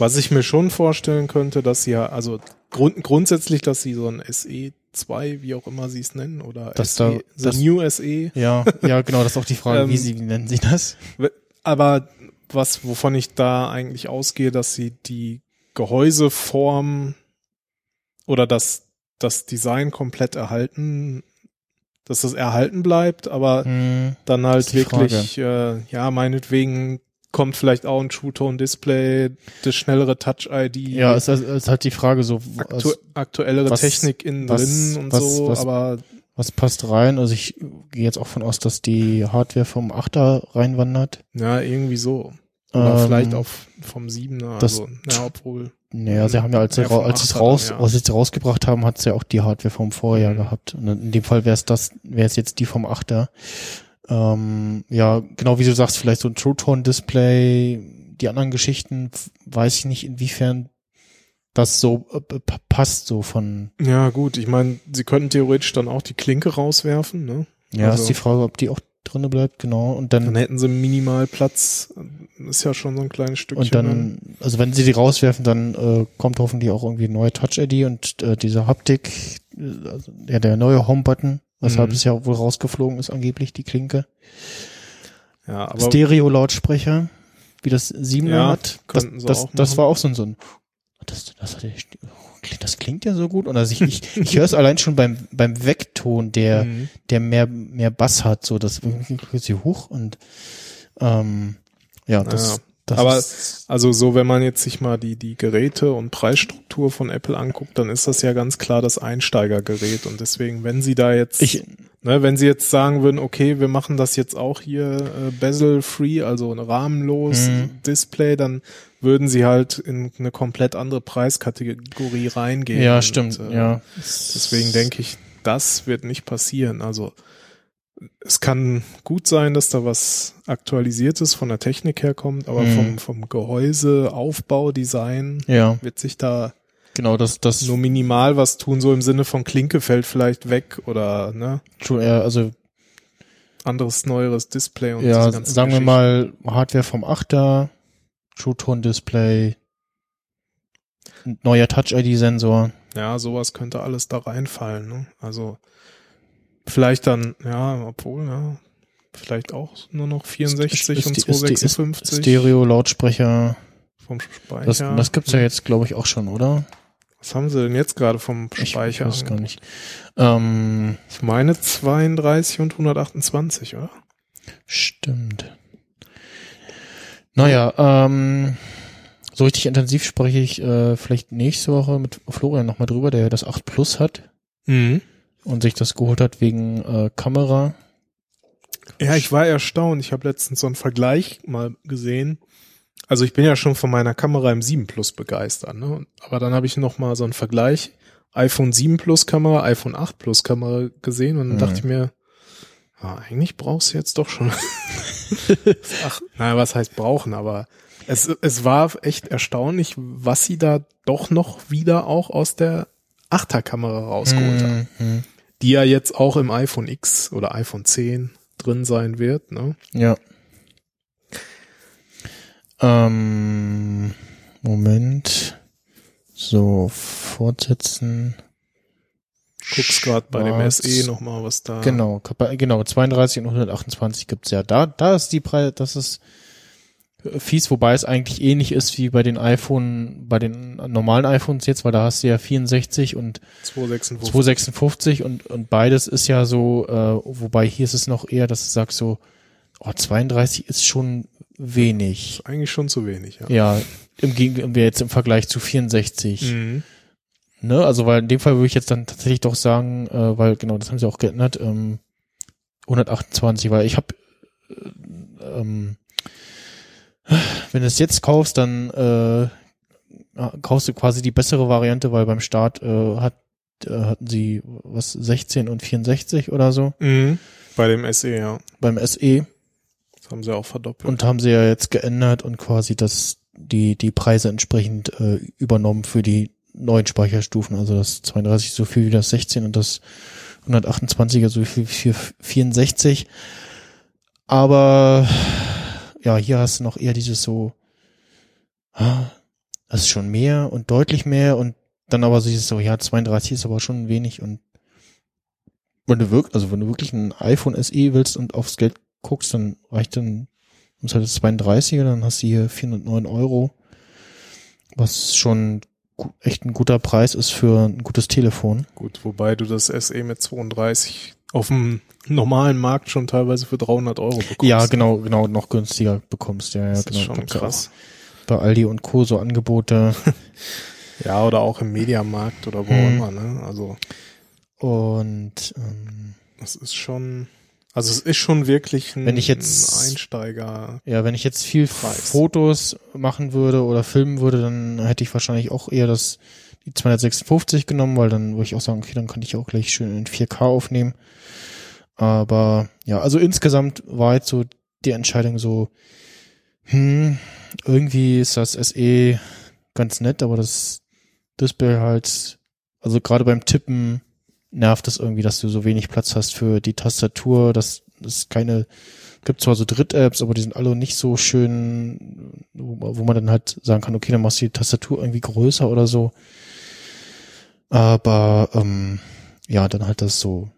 Was ich mir schon vorstellen könnte, dass sie ja, also grund, grundsätzlich, dass sie so ein SE2, wie auch immer sie es nennen, oder Dass SE, da- the das- New SE. Ja, ja, genau, das ist auch die Frage, wie Ähm, sie, wie nennen sie das? Aber was, wovon ich da eigentlich ausgehe, dass sie die Gehäuseform oder das, das Design komplett erhalten, dass das erhalten bleibt, aber Hm, dann halt wirklich, äh, ja, meinetwegen kommt vielleicht auch ein True Tone Display, das schnellere Touch ID, ja, es ist, ist halt die Frage so, aktu was, aktuellere was- Technik innen was- drin und was- so, was- aber was passt rein? Also ich gehe jetzt auch von aus, dass die Hardware vom 8er reinwandert. ja, irgendwie so. Oder Ähm, vielleicht auch vom 7er, das- also, ja, obwohl. Naja, sie haben ja, als sie, Ja, vom als sie es 8er raus, dann, ja. als sie es rausgebracht haben, hat es ja auch die Hardware vom Vorjahr Mhm. gehabt. Und in dem Fall wäre es das, wäre es jetzt die vom 8er. Ähm, ja, genau wie du sagst, vielleicht so ein True Tone Display, die anderen Geschichten, weiß ich nicht, inwiefern das so äh, passt, so von, Ja, gut, ich meine, sie könnten theoretisch dann auch die Klinke rauswerfen, ne? ja, Also- ist die Frage, ob die auch drinne bleibt, genau. Und Dann dann, hätten sie minimal Platz. Ist ja schon so ein kleines Stückchen. und dann, also wenn sie die rauswerfen, dann äh, kommt hoffentlich auch irgendwie ein neuer Touch-ID und äh, diese Haptik, äh, also, ja, der neue Home-Button, weshalb Mhm. es ja wohl rausgeflogen ist, angeblich die Klinke. ja, aber Stereo-Lautsprecher, wie das 7er Ja, hat. Das, das, das war auch so ein, so ein das, das, das klingt ja so gut. Und also ich, ich, ich höre es allein schon beim, beim Wegton, der, Mhm. der mehr, mehr Bass hat, so das sie hoch und ähm, ja, das, Ja. Das Aber Also so, wenn man jetzt sich mal die, die Geräte und Preisstruktur von Apple anguckt, dann ist das ja ganz klar das Einsteigergerät. Und deswegen, wenn sie da jetzt, ich, ne, wenn sie jetzt sagen würden, okay, wir machen das jetzt auch hier äh, bezel-free, also ein rahmenlos Mhm. Display, dann würden sie halt in eine komplett andere Preiskategorie reingehen. ja, Und, stimmt, äh, ja. Deswegen denke ich, das wird nicht passieren. Also es kann gut sein, dass da was Aktualisiertes von der Technik herkommt, aber Mhm. vom, vom Gehäuse, Aufbau, Design Ja, wird sich da genau, das, das, nur minimal was tun, so im Sinne von Klinke fällt vielleicht weg oder ne, schon eher, also anderes, neueres Display und ja, sagen wir mal Hardware vom 8er, True Tone Display, ein neuer Touch-ID-Sensor. Ja, sowas könnte alles da reinfallen. Ne? Also vielleicht dann, ja, obwohl, ja, vielleicht auch nur noch 64 Ist- und ist- ist- 256 Stereo-Lautsprecher. vom Speicher. Das, das gibt's ja jetzt, glaube ich, auch schon, oder? Was haben sie denn jetzt gerade vom Ich, Speicher? ich weiß gar nicht. Ähm, Ich meine 32 und 128, oder? stimmt. Naja, ähm, so richtig intensiv spreche ich äh, vielleicht nächste Woche mit Florian nochmal drüber, der das 8 Plus hat Mhm. Und sich das geholt hat wegen äh, Kamera. Ja, ich war erstaunt. Ich habe letztens so einen Vergleich mal gesehen. Also ich bin ja schon von meiner Kamera im 7 Plus begeistert, ne? Aber dann habe ich noch mal so einen Vergleich iPhone 7 Plus Kamera, iPhone 8 Plus Kamera gesehen und dann Mhm. dachte ich mir, ja, eigentlich brauchst du jetzt doch schon. Ach, naja, was heißt brauchen, aber es, es war echt erstaunlich, was sie da doch noch wieder auch aus der 8er Kamera rausgeholt haben. Die ja jetzt auch im iPhone X oder iPhone 10 drin sein wird, ne? Ja. Ähm, Moment. So, fortsetzen. Guck's gerade bei dem. SE nochmal, was da. Genau, genau, 32 und 128 gibt's ja. Da, da ist die Preis, das ist fies, wobei es eigentlich ähnlich ist wie bei den iPhone, bei den normalen iPhones jetzt, weil da hast du ja 64 und 256. 256 und, und beides ist ja so, äh, wobei hier ist es noch eher, dass du sagst so, oh, 32 ist schon wenig. Eigentlich schon zu wenig, ja. Ja, im Gegen jetzt im Vergleich zu 64. Mhm. Ne, also weil in dem Fall würde ich jetzt dann tatsächlich doch sagen, äh, weil genau, das haben sie auch geändert, ähm, 128, weil ich habe, äh, ähm, wenn du es jetzt kaufst, dann äh, kaufst du quasi die bessere Variante, weil beim Start äh, hat, äh, hatten sie was 16 und 64 oder so Mhm. Bei dem SE, ja. beim SE Das haben sie auch verdoppelt. und haben sie ja jetzt geändert und quasi das die die Preise entsprechend äh, übernommen für die neuen Speicherstufen, also das 32 so viel wie das 16 und das 128er so viel wie 64. Aber ja, hier hast du noch eher dieses so, ah, das ist schon mehr und deutlich mehr und dann aber so dieses so, ja, 32 ist aber schon wenig und wenn du wirklich, also wenn du wirklich ein iPhone SE willst und aufs Geld guckst, dann reicht dann, nimmst halt das 32er, dann hast du hier 409 Euro, was schon echt ein guter Preis ist für ein gutes Telefon. Gut, wobei du das SE mit 32 auf dem normalen Markt schon teilweise für 300 Euro bekommst. Ja, genau, genau, noch günstiger bekommst. Ja, ja, Das genau. ist schon krass. Bei Aldi und Co. so Angebote. Ja, oder auch im Mediamarkt oder wo Hm. immer, ne? Also, Und ähm, das ist schon, also es ist schon wirklich ein, Wenn ich jetzt- ein Einsteiger. ja, wenn ich jetzt viel Preis. Fotos machen würde oder filmen würde, dann hätte ich wahrscheinlich auch eher das die 256 genommen, weil dann würde ich auch sagen, okay, dann kann ich auch gleich schön in 4K aufnehmen. Aber ja, also insgesamt war jetzt so die Entscheidung so, hm, irgendwie ist das SE ganz nett, aber das Display halt, also gerade beim Tippen nervt es irgendwie, dass du so wenig Platz hast für die Tastatur, dass es keine, gibt zwar so Dritt-Apps, aber die sind alle nicht so schön, wo, wo man dann halt sagen kann, okay, dann machst du die Tastatur irgendwie größer oder so. Aber ähm, ja, dann halt das so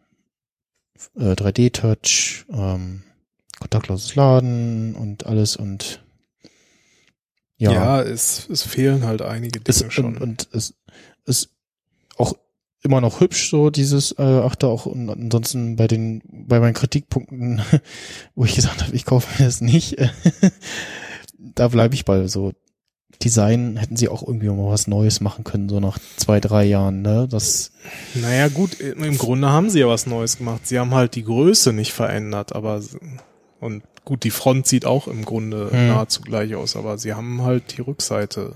äh, 3D-Touch, ähm, kontaktloses Laden und alles und ja, Ja, es, es fehlen halt einige Dinge es, schon. und, und es ist auch immer noch hübsch so dieses äh, Achter auch und ansonsten bei den bei meinen Kritikpunkten wo ich gesagt habe ich kaufe mir das nicht da bleibe ich bei so Design hätten sie auch irgendwie mal was Neues machen können so nach zwei drei Jahren ne das Naja, gut, im Grunde haben sie ja was Neues gemacht. Sie haben halt die Größe nicht verändert, aber und gut, die Front sieht auch im Grunde Hm. nahezu gleich aus, aber sie haben halt die Rückseite.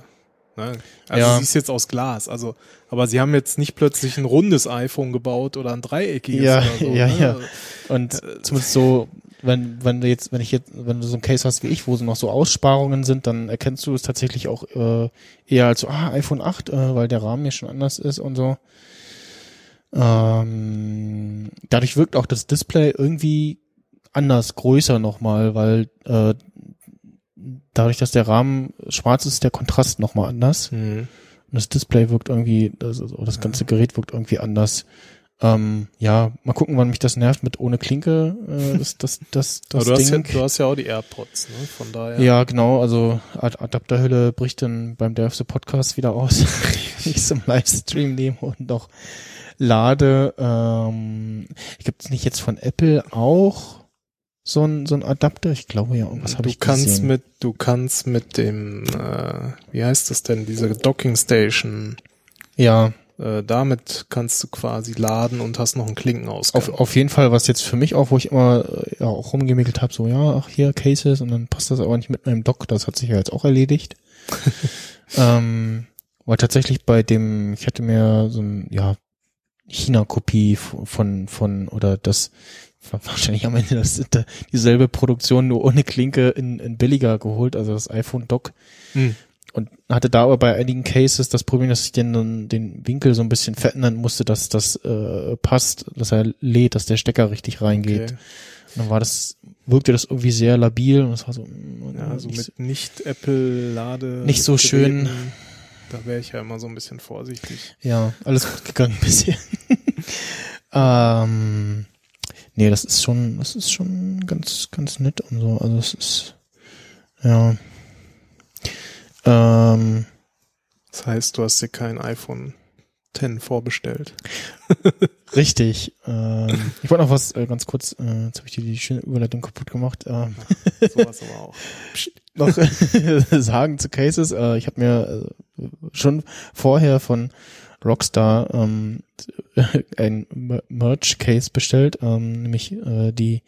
Ne? Also Ja. sie ist jetzt aus Glas, also aber sie haben jetzt nicht plötzlich ein rundes iPhone gebaut oder ein dreieckiges Ja, oder so. ja, ne? ja. und zumindest so wenn wenn du jetzt wenn ich jetzt wenn du so ein Case hast wie ich wo so noch so Aussparungen sind dann erkennst du es tatsächlich auch äh, eher als so ah iPhone 8 äh, weil der Rahmen ja schon anders ist und so ähm, dadurch wirkt auch das Display irgendwie anders größer nochmal weil äh, dadurch dass der Rahmen schwarz ist ist der Kontrast nochmal anders Mhm. und das Display wirkt irgendwie, also das ganze Gerät wirkt irgendwie anders. Ähm, ja, mal gucken, wann mich das nervt mit ohne Klinke, äh, das, das, das, Aber das du hast, ja, Ding. du hast ja auch die AirPods, ne? Von daher. ja, genau, also Ad Adapterhülle bricht dann beim Derfse Podcast wieder aus, wenn ich es im Livestream nehme und noch lade. Ähm, gibt es nicht jetzt von Apple auch so ein, so ein Adapter? Ich glaube ja, irgendwas habe du ich kannst gesehen. mit, du kannst mit dem, äh, wie heißt das denn, diese Docking Station, ja, äh, damit kannst du quasi laden und hast noch einen Klinkenausgang. Auf, auf jeden Fall, was jetzt für mich auch, wo ich immer äh, ja, auch rumgemickelt habe, so ja, ach hier Cases und dann passt das aber nicht mit meinem Dock, das hat sich ja jetzt auch erledigt. ähm, weil tatsächlich bei dem, ich hatte mir so ein, ja, China-Kopie von, von, oder das war wahrscheinlich am Ende das, dieselbe Produktion, nur ohne Klinke in, in billiger geholt, also das iPhone Dock. Hm. Und hatte da aber bei einigen Cases das Problem, dass ich den, dann den Winkel so ein bisschen verändern musste, dass das äh, passt, dass er lädt, dass der Stecker richtig reingeht. Okay. Und dann war das, wirkte das irgendwie sehr labil und das war so, mm, Ja, also nicht mit Nicht-Apple-Lade. Nicht so schön. Da wäre ich ja immer so ein bisschen vorsichtig. Ja, alles gut gegangen bisher. ähm, nee, das ist schon, das ist schon ganz, ganz nett und so. Also es ist, ja. Ähm, Das heißt, du hast dir kein iPhone 10 vorbestellt. richtig. Ähm, ich wollte noch was äh, ganz kurz, äh, jetzt habe ich dir die schöne Überleitung kaputt gemacht. Ähm, Sowas aber auch. noch sagen zu Cases. Äh, ich habe mir äh, schon vorher von Rockstar ähm, ein Mer- Merch-Case bestellt, ähm, nämlich äh, die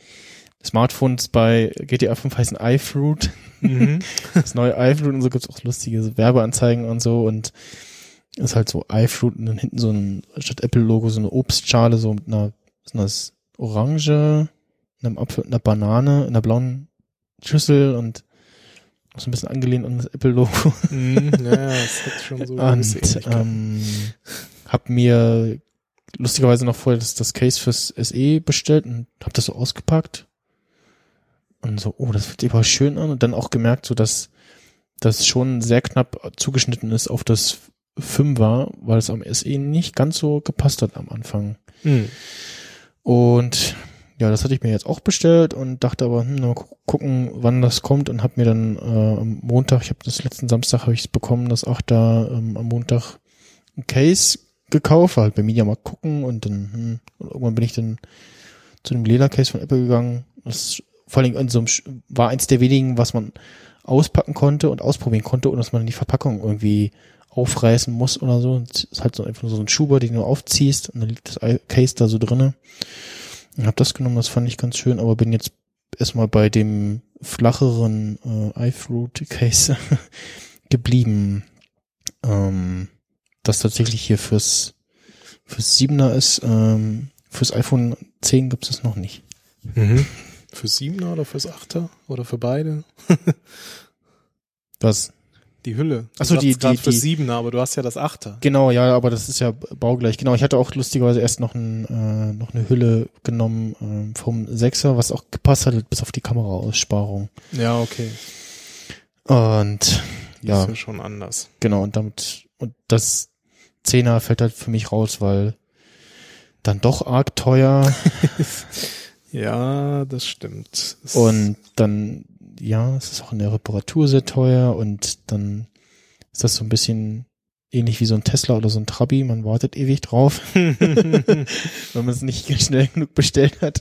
Smartphones bei GTA 5 heißen iFruit. Mhm. Das neue iFruit und so gibt's auch lustige Werbeanzeigen und so und ist halt so iFruit und dann hinten so ein, statt Apple-Logo so eine Obstschale so mit einer, was ist das, Orange, einem Apfel, einer Banane, in einer blauen Schüssel und so ein bisschen angelehnt an das Apple-Logo. Mhm, ja, das hat schon so Und ähm, hab mir lustigerweise noch vorher das, das Case fürs SE bestellt und hab das so ausgepackt. Und so, oh, das fühlt sich aber schön an. Und dann auch gemerkt, so dass das schon sehr knapp zugeschnitten ist auf das 5er, weil es am SE nicht ganz so gepasst hat am Anfang. Mhm. Und ja, das hatte ich mir jetzt auch bestellt und dachte aber, hm, mal gu- gucken, wann das kommt und habe mir dann äh, am Montag, ich habe das letzten Samstag habe ich es bekommen, das auch da ähm, am Montag ein Case gekauft, halt bei Media mal gucken und dann hm, und irgendwann bin ich dann zu dem Ledercase von Apple gegangen. Das vor allem in so einem, war eins der wenigen, was man auspacken konnte und ausprobieren konnte, ohne dass man die Verpackung irgendwie aufreißen muss oder so. Es ist halt so einfach nur so ein Schuber, den du aufziehst und dann liegt das Case da so drinne. Und hab das genommen, das fand ich ganz schön, aber bin jetzt erstmal bei dem flacheren äh, iFruit Case geblieben. Ähm, das tatsächlich hier fürs fürs 7er ist, ähm, fürs iPhone 10 gibt's das noch nicht. Mhm. Fürs Siebener oder fürs Achter oder für beide? Was? Die Hülle. Du Ach so, die- die- fürs die- Siebener, aber du hast ja das Achter. Genau, ja, aber das ist ja baugleich. Genau, ich hatte auch lustigerweise erst noch, ein, äh, noch eine Hülle genommen ähm, vom 6er, was auch gepasst hat, bis auf die Kameraaussparung. Ja, okay. Und Die Ja. ist ja schon anders. genau, und damit, und das 10er fällt halt für mich raus, weil dann doch arg teuer Ja, das stimmt. Es- und dann, ja, es ist auch in der Reparatur sehr teuer und dann ist das so ein bisschen ähnlich wie so ein Tesla oder so ein Trabi, man wartet ewig drauf, wenn man es nicht schnell genug bestellt hat.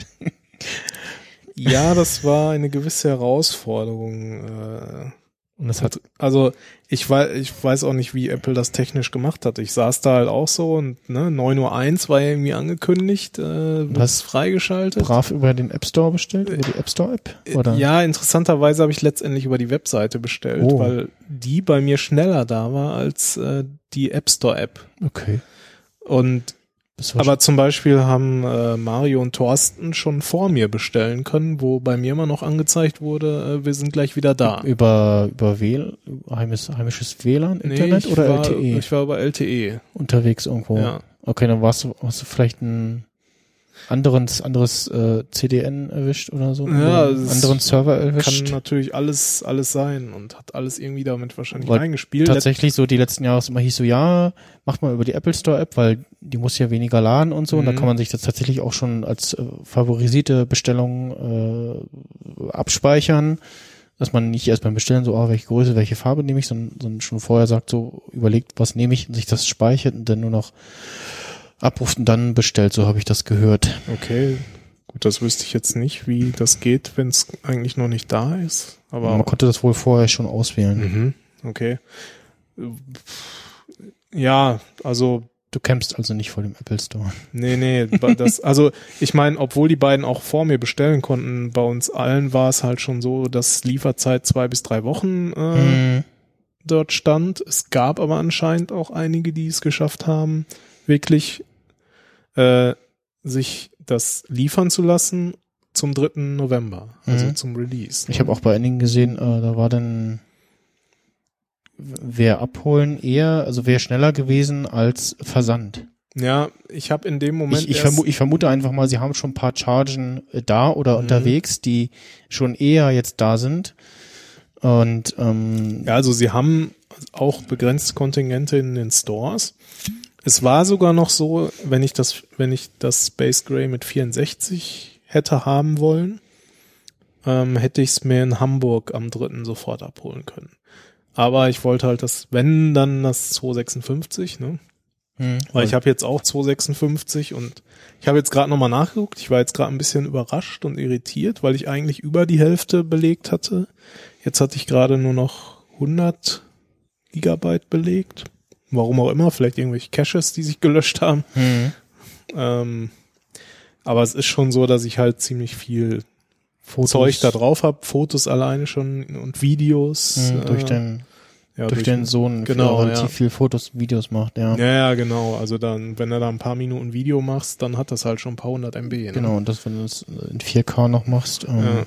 ja, das war eine gewisse Herausforderung. Äh, Und das hat, also ich weiß, ich weiß auch nicht, wie Apple das technisch gemacht hat. Ich saß da halt auch so und ne, 9.01 Uhr war ja irgendwie angekündigt, äh, hast freigeschaltet. brav über den App Store bestellt, über die App Store App? Oder? Ja, interessanterweise habe ich letztendlich über die Webseite bestellt, Oh. weil die bei mir schneller da war als äh, die App Store App. Okay. Und aber zum Beispiel haben äh, Mario und Thorsten schon vor mir bestellen können, wo bei mir immer noch angezeigt wurde, äh, wir sind gleich wieder da. über, über WL, heimisches, heimisches WLAN, Internet ich oder war, LTE Ich war über LTE. unterwegs irgendwo? Ja. Okay, dann warst du, hast du vielleicht ein anderes, anderes äh, CDN erwischt oder so? Ja, anderen Server Kann erwischt? natürlich alles, alles sein und hat alles irgendwie damit wahrscheinlich Weil reingespielt. Tatsächlich so die letzten Jahre immer hieß so, ja, macht mal über die Apple Store App, weil die muss ja weniger laden und so. Und da Mhm. kann man sich das tatsächlich auch schon als äh, favorisierte Bestellung äh, abspeichern. Dass man nicht erst beim Bestellen so, ah, welche Größe, welche Farbe nehme ich, sondern, sondern schon vorher sagt, so überlegt, was nehme ich und sich das speichert und dann nur noch abruft und dann bestellt, so habe ich das gehört. Okay, gut, das wüsste ich jetzt nicht, wie das geht, wenn es eigentlich noch nicht da ist. Aber man konnte das wohl vorher schon auswählen. mhm, okay. Ja, also Du kämpfst also nicht vor dem Apple Store. nee, nee, das also ich meine, obwohl die beiden auch vor mir bestellen konnten, bei uns allen war es halt schon so, dass Lieferzeit zwei bis drei Wochen äh, Mhm. dort stand. Es gab aber anscheinend auch einige, die es geschafft haben, wirklich äh, sich das liefern zu lassen zum 3. November, also Mhm. zum Release. Ich habe auch bei einigen gesehen, äh, da war dann wer abholen eher, also wäre schneller gewesen als Versand. Ja, ich habe in dem Moment Ich, ich, vermu ich vermute einfach mal, sie haben schon ein paar Chargen äh, da oder Mhm. unterwegs, die schon eher jetzt da sind. Und ähm, Ja, also sie haben auch begrenzte Kontingente in den Stores. Es war sogar noch so, wenn ich das, wenn ich das Space Gray mit 64 hätte haben wollen, ähm, hätte ich es mir in Hamburg am 3. sofort abholen können. Aber ich wollte halt das, wenn, dann das 256, ne? hm, Weil ich habe jetzt auch 256 und ich habe jetzt gerade nochmal nachgeguckt. Ich war jetzt gerade ein bisschen überrascht und irritiert, weil ich eigentlich über die Hälfte belegt hatte. Jetzt hatte ich gerade nur noch 100 Gigabyte belegt. Warum auch immer, vielleicht irgendwelche Caches, die sich gelöscht haben. hm, Ähm, aber es ist schon so, dass ich halt ziemlich viel Fotos Zeug da drauf habe, Fotos alleine schon und Videos. mh, durch äh, den ja, durch den Sohn genau, relativ ja. viel Fotos, Videos macht, ja. Ja, ja, genau. Also dann, wenn du da ein paar Minuten Video machst, dann hat das halt schon ein paar hundert MB. Ne? Genau, und das, wenn du es in 4K noch machst, ähm, Ja.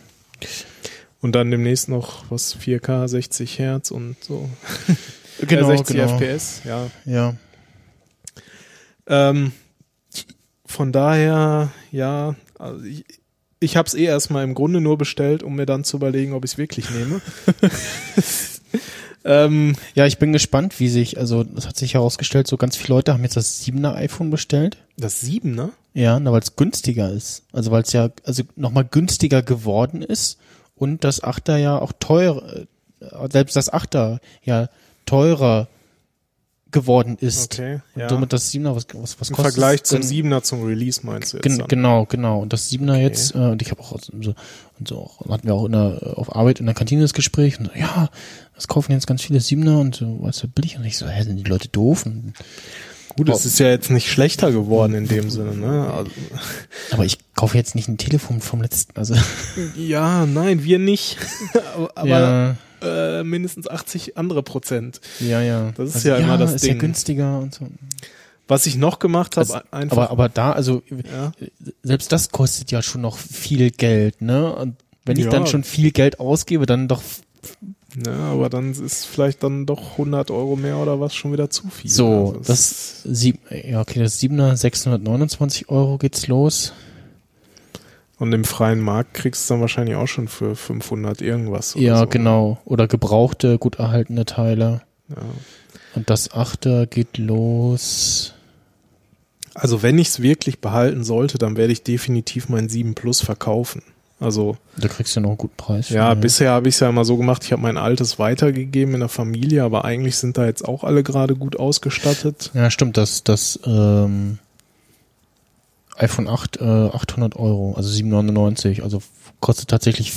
Und dann demnächst noch was 4K, 60 Hertz und so. genau, äh, 60 genau. FPS, ja. Ja, Ähm, von daher, ja, also ich, ich habe es eh erstmal im Grunde nur bestellt, um mir dann zu überlegen, ob ich es wirklich nehme. ähm, ja, ich bin gespannt, wie sich, also das hat sich herausgestellt, so ganz viele Leute haben jetzt das 7er iPhone bestellt. das 7, ne? Ja, na, weil es günstiger ist. Also weil es ja also nochmal günstiger geworden ist und das 8er ja auch teuer, äh, selbst das 8er ja teurer geworden ist. Okay, Und ja. somit das 7er, was, was, was Im kostet Vergleich es zum? 7er zum Release meinst du jetzt Gen genau, genau. Und das 7er Okay. jetzt, äh, und ich habe auch so, und so auch, hatten wir auch in der, auf Arbeit in der Kantine das Gespräch und so, ja, das kaufen jetzt ganz viele 7er und so, weißt du, billig. Und ich so, hä, sind die Leute doof? Und, Gut, es ist ja jetzt nicht schlechter geworden in dem Sinne, ne? Also, aber ich kaufe jetzt nicht ein Telefon vom letzten, also. ja, nein, wir nicht. aber ja, äh, mindestens 80 andere Prozent. ja, ja. Das ist ja immer das ist Ding. ja günstiger und so. Was ich noch gemacht habe, Also, einfach. Aber, aber da, also, ja. selbst das kostet ja schon noch viel Geld, ne? Und wenn ich Ja. dann schon viel Geld ausgebe, dann doch Ja, aber dann ist vielleicht dann doch 100 Euro mehr oder was schon wieder zu viel. So, Also das sieb, ja okay, das Siebener 629 Euro geht's los. Und im freien Markt kriegst du dann wahrscheinlich auch schon für 500 irgendwas. Ja, so. genau. Oder gebrauchte, gut erhaltene Teile. Ja. Und das Achter geht los. Also wenn ich es wirklich behalten sollte, dann werde ich definitiv mein 7 Plus verkaufen. Also Da kriegst du noch einen guten Preis. ja, ne? bisher habe ich es ja immer so gemacht, ich habe mein altes weitergegeben in der Familie, aber eigentlich sind da jetzt auch alle gerade gut ausgestattet. Ja, stimmt, das, das ähm, iPhone 8, äh, 800 Euro, also 799, also kostet tatsächlich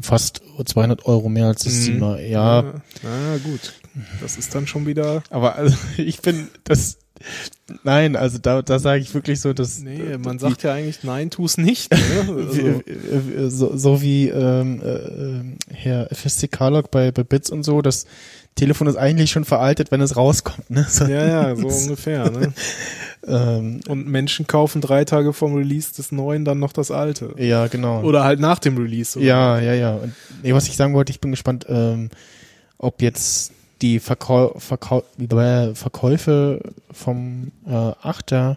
fast 200 Euro mehr als das Mhm. 7er. Ja, Na gut. Das ist dann schon wieder. aber also, ich bin das, nein, also da, da sage ich wirklich so, dass Nee, man sagt ja eigentlich, nein, tu's nicht. Ne? Also, äh, so, so wie ähm, äh, ähm, Herr FSC Carlock bei, bei Bits und so, das Telefon ist eigentlich schon veraltet, wenn es rauskommt. Ne? So, ja, ja, so ungefähr. Ne? ähm, Und Menschen kaufen drei Tage vom Release des Neuen dann noch das Alte. ja, genau. Oder halt nach dem Release. Oder? ja, ja, ja. Und, nee, was ich sagen wollte, ich bin gespannt, ähm, ob jetzt die Verkau äh, Verkäufe vom äh, 8er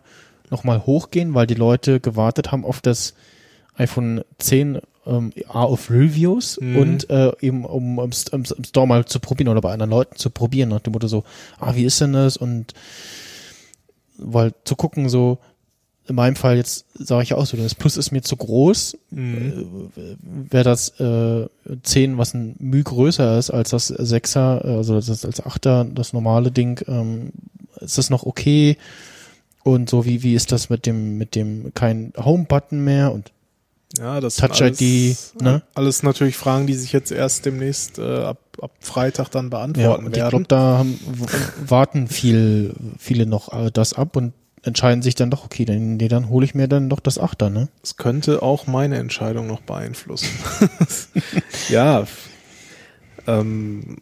nochmal hochgehen, weil die Leute gewartet haben auf das iPhone 10 ähm, auf Reviews Mhm. und äh, eben um im, im, im Store mal zu probieren oder bei anderen Leuten zu probieren, nach dem Motto so, ah, wie ist denn das? Und weil zu gucken, so, in meinem Fall jetzt sage ich auch so, das Plus ist mir zu groß, Mhm. wäre das äh, 10, was ein Müh größer ist als das 6er, äh, also das als 8er, das normale Ding, ähm, ist das noch okay? Und so wie wie ist das mit dem mit dem kein Home Button mehr und Ja, das Touch sind ID, ne? Alles natürlich Fragen, die sich jetzt erst demnächst äh, ab, ab Freitag dann ja, beantworten und ich werden. glaube, da haben, warten viel viele noch äh, das ab und entscheiden sich dann doch okay, dann nee, dann hole ich mir dann doch das 8er, ne? Es könnte auch meine Entscheidung noch beeinflussen. ja. Ähm,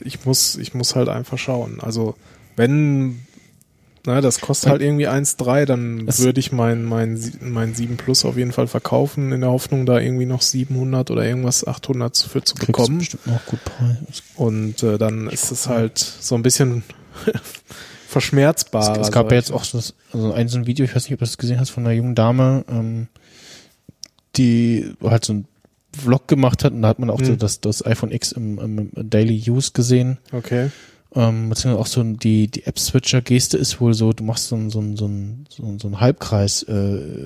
ich muss, ich muss halt einfach schauen. Also wenn, na, das kostet halt irgendwie 1,3, dann Es- würde ich mein, mein, mein 7 Plus auf jeden Fall verkaufen, in der Hoffnung, da irgendwie noch 700 oder irgendwas 800 für zu bekommen. bestimmt noch gut Preis. Und äh, dann ist es halt so ein bisschen verschmerzbar. Es, es gab ja jetzt auch so, also ein so ein Video, ich weiß nicht, ob du das gesehen hast, von einer jungen Dame, ähm, die halt so ein Vlog gemacht hat und da hat man auch so Hm. das, das iPhone X im, im Daily Use gesehen. Okay. Ähm, beziehungsweise auch so die, die App-Switcher-Geste ist wohl so, du machst so, ein- so, ein- so, ein- so, ein- so einen Halbkreis äh,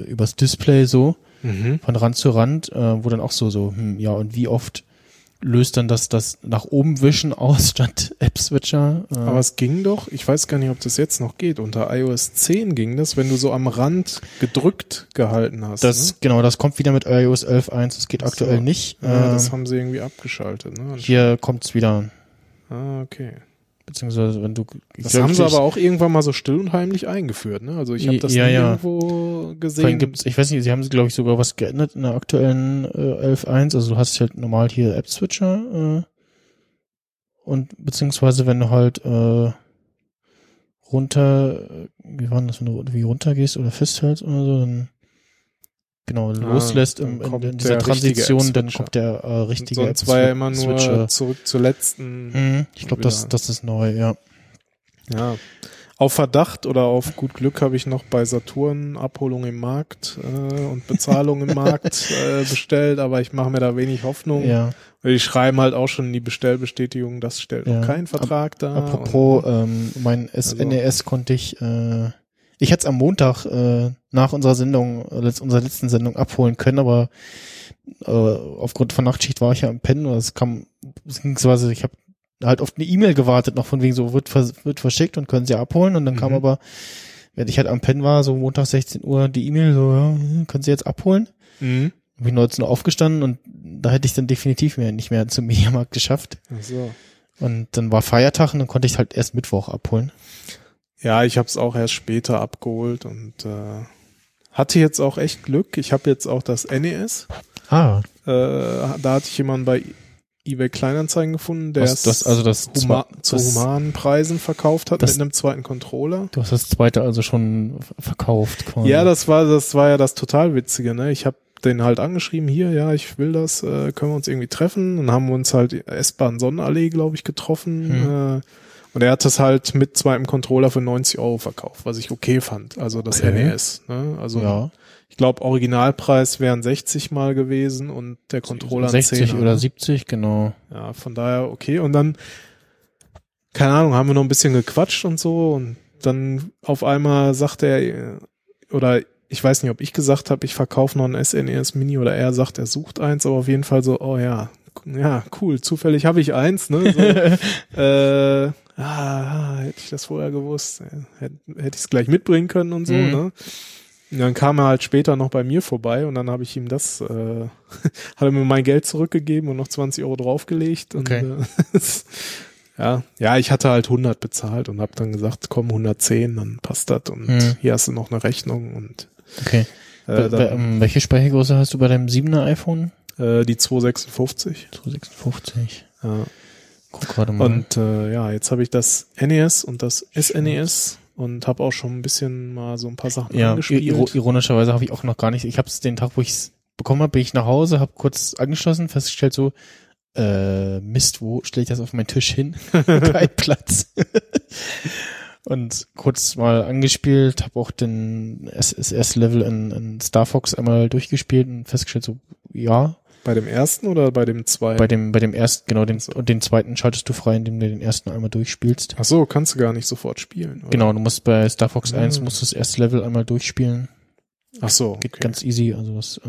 übers Display so, Mhm. von Rand zu Rand, äh, wo dann auch so, so, hm, ja, und wie oft löst dann das, das nach oben wischen aus statt App-Switcher? Äh, Aber es ging doch, ich weiß gar nicht, ob das jetzt noch geht. Unter iOS 10 ging das, wenn du so am Rand gedrückt gehalten hast. Das, ne? genau, das kommt wieder mit iOS 11.1, das geht so. aktuell nicht. Ja, Ähm, das haben sie irgendwie abgeschaltet. Ne? hier kommt's wieder. ah, okay. Beziehungsweise wenn du Das haben sie aber auch irgendwann mal so still und heimlich eingeführt, ne? Also ich habe das Ja, nie ja. irgendwo gesehen. gibt's, ich weiß nicht, sie haben glaube ich sogar was geändert in der aktuellen äh, 11.1. Also du hast halt normal hier App-Switcher äh, und beziehungsweise wenn du halt äh, runter, äh, wie war denn das, wenn du wie runter gehst oder festhältst oder so, dann genau loslässt dann im, in, in dieser Transition, dann kommt der äh, richtige Sonst war ja immer nur zurück zur letzten. Mhm, ich glaube, das, das ist neu, ja. Ja. Auf Verdacht oder auf gut Glück habe ich noch bei Saturn Abholung im Markt äh, und Bezahlung im Markt äh, bestellt, aber ich mache mir da wenig Hoffnung. Ja. Weil die schreiben halt auch schon in die Bestellbestätigung, das stellt Ja. noch kein Vertrag da. Apropos, Und, ähm, mein Also- SNES konnte ich, äh, ich hätte es am Montag äh, nach unserer Sendung, äh, unserer letzten Sendung abholen können, aber äh, aufgrund von Nachtschicht war ich ja am Pennen oder es kam, beziehungsweise ich habe halt auf eine E-Mail gewartet, noch von wegen so wird, wird verschickt und können sie abholen und dann kam Mhm. aber, während ich halt am Pennen war, so Montag 16 Uhr die E-Mail so, ja, können sie jetzt abholen? Mhm. Bin ich 19 Uhr aufgestanden und da hätte ich dann definitiv mehr, nicht mehr zum Mediamarkt geschafft. Ach so. Und dann war Feiertag und dann konnte ich halt erst Mittwoch abholen. Ja, ich habe es auch erst später abgeholt und äh, hatte jetzt auch echt Glück. Ich habe jetzt auch das NES. Ah, Äh, da hatte ich jemanden bei eBay Kleinanzeigen gefunden, der Was, es das- also das huma zu humanen Preisen verkauft hat das- mit einem zweiten Controller. du hast das zweite also schon verkauft quasi. Ja, das war das war ja das total witzige, ne? Ich habe den halt angeschrieben, hier, ja, ich will das, äh, können wir uns irgendwie treffen? Und haben wir uns halt S-Bahn Sonnenallee, glaube ich, getroffen. Hm. Äh, und er hat das halt mit zweitem Controller für 90 Euro verkauft, was ich okay fand. Also das Okay. NES. Ne? Also ja. ich glaube, Originalpreis wären 60 mal gewesen und der Controller ein 60 Zehner, oder ne? 70, genau. Ja, von daher okay. Und dann, keine Ahnung, haben wir noch ein bisschen gequatscht und so und dann auf einmal sagt er, oder ich weiß nicht, ob ich gesagt habe, ich verkaufe noch ein SNES Mini oder er sagt, er sucht eins, aber auf jeden Fall so, oh ja, ja, cool, zufällig habe ich eins, ne? So, äh, ah, hätte ich das vorher gewusst, hätte, hätte ich es gleich mitbringen können und so, Mhm. ne? Und dann kam er halt später noch bei mir vorbei und dann habe ich ihm das, äh, hat er mir mein Geld zurückgegeben und noch 20 Euro draufgelegt. Und, Okay. äh, ja, ja, ich hatte halt 100 bezahlt und habe dann gesagt, komm 110, dann passt das und Mhm. hier hast du noch eine Rechnung und Okay. äh, Bei, bei, dann, ähm, welche Speichergröße hast du bei deinem 7er iPhone? äh, die 256. 256. Ja. Guck gerade mal. Und äh, ja, jetzt habe ich das NES und das SNES und habe auch schon ein bisschen mal so ein paar Sachen ja, angespielt. iro ironischerweise habe ich auch noch gar nicht. Ich habe es den Tag, wo ich es bekommen habe, bin ich nach Hause, habe kurz angeschlossen, festgestellt so, äh, Mist, wo stelle ich das auf meinen Tisch hin? Kein Platz. Und kurz mal angespielt, habe auch den SSS-Level in, in Star Fox einmal durchgespielt und festgestellt so, ja, Bei dem ersten oder bei dem zweiten? bei dem, bei dem ersten, genau, den, So. und den zweiten schaltest du frei, indem du den ersten einmal durchspielst. Ach so, kannst du gar nicht sofort spielen. Oder? Genau, du musst bei Star Fox 1 Ah. musst du das erste Level einmal durchspielen. Ach so, Geht okay. ganz easy, also das, äh,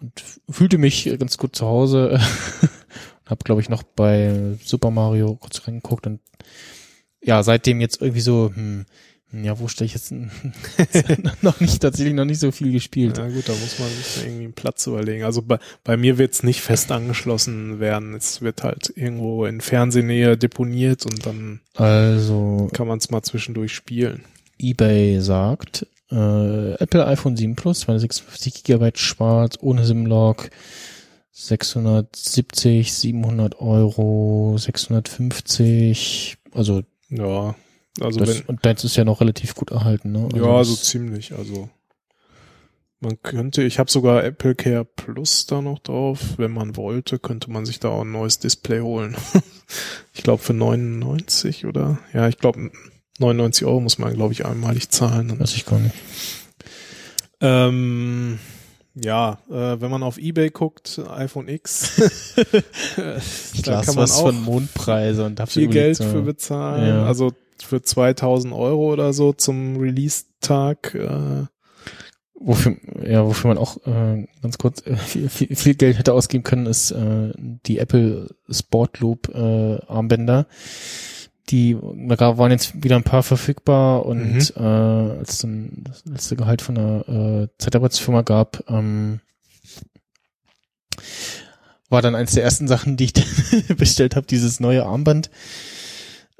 und fühlte mich ganz gut zu Hause. und hab, glaube ich, noch bei Super Mario kurz reingeguckt und ja, seitdem jetzt irgendwie so, hm, ja, wo stelle ich jetzt noch nicht, tatsächlich noch nicht so viel gespielt. Ja gut, da muss man sich irgendwie einen Platz überlegen. Also bei, bei mir wird's nicht fest angeschlossen werden. Es wird halt irgendwo in Fernsehnähe deponiert und dann Also, kann man es mal zwischendurch spielen. eBay sagt, äh, Apple iPhone 7 Plus, 256 GB schwarz, ohne SIM-Log, 670, 700 Euro, 650, also Ja, also das, wenn, und deins ist ja noch relativ gut erhalten, ne? Also ja, so ziemlich. Also man könnte, ich habe sogar Apple Care Plus da noch drauf. Wenn man wollte, könnte man sich da auch ein neues Display holen. ich glaube für 99 oder ja, ich glaube 99 Euro muss man, glaube ich, einmalig zahlen. Weiß ich gar nicht. Ähm, ja, äh, wenn man auf Ebay guckt, iPhone X, da kann man auch von Mondpreise und viel Geld für bezahlen. Ja. Also für 2000 Euro oder so zum Release-Tag. Äh, wofür, ja, wofür man auch äh, ganz kurz äh, viel, viel, viel Geld hätte ausgeben können, ist äh, die Apple Sport Loop äh, Armbänder. Die da waren jetzt wieder ein paar verfügbar und Mhm. äh, als dann das letzte Gehalt von der äh, Zeitarbeitsfirma gab, ähm, war dann eins der ersten Sachen, die ich bestellt habe, dieses neue Armband.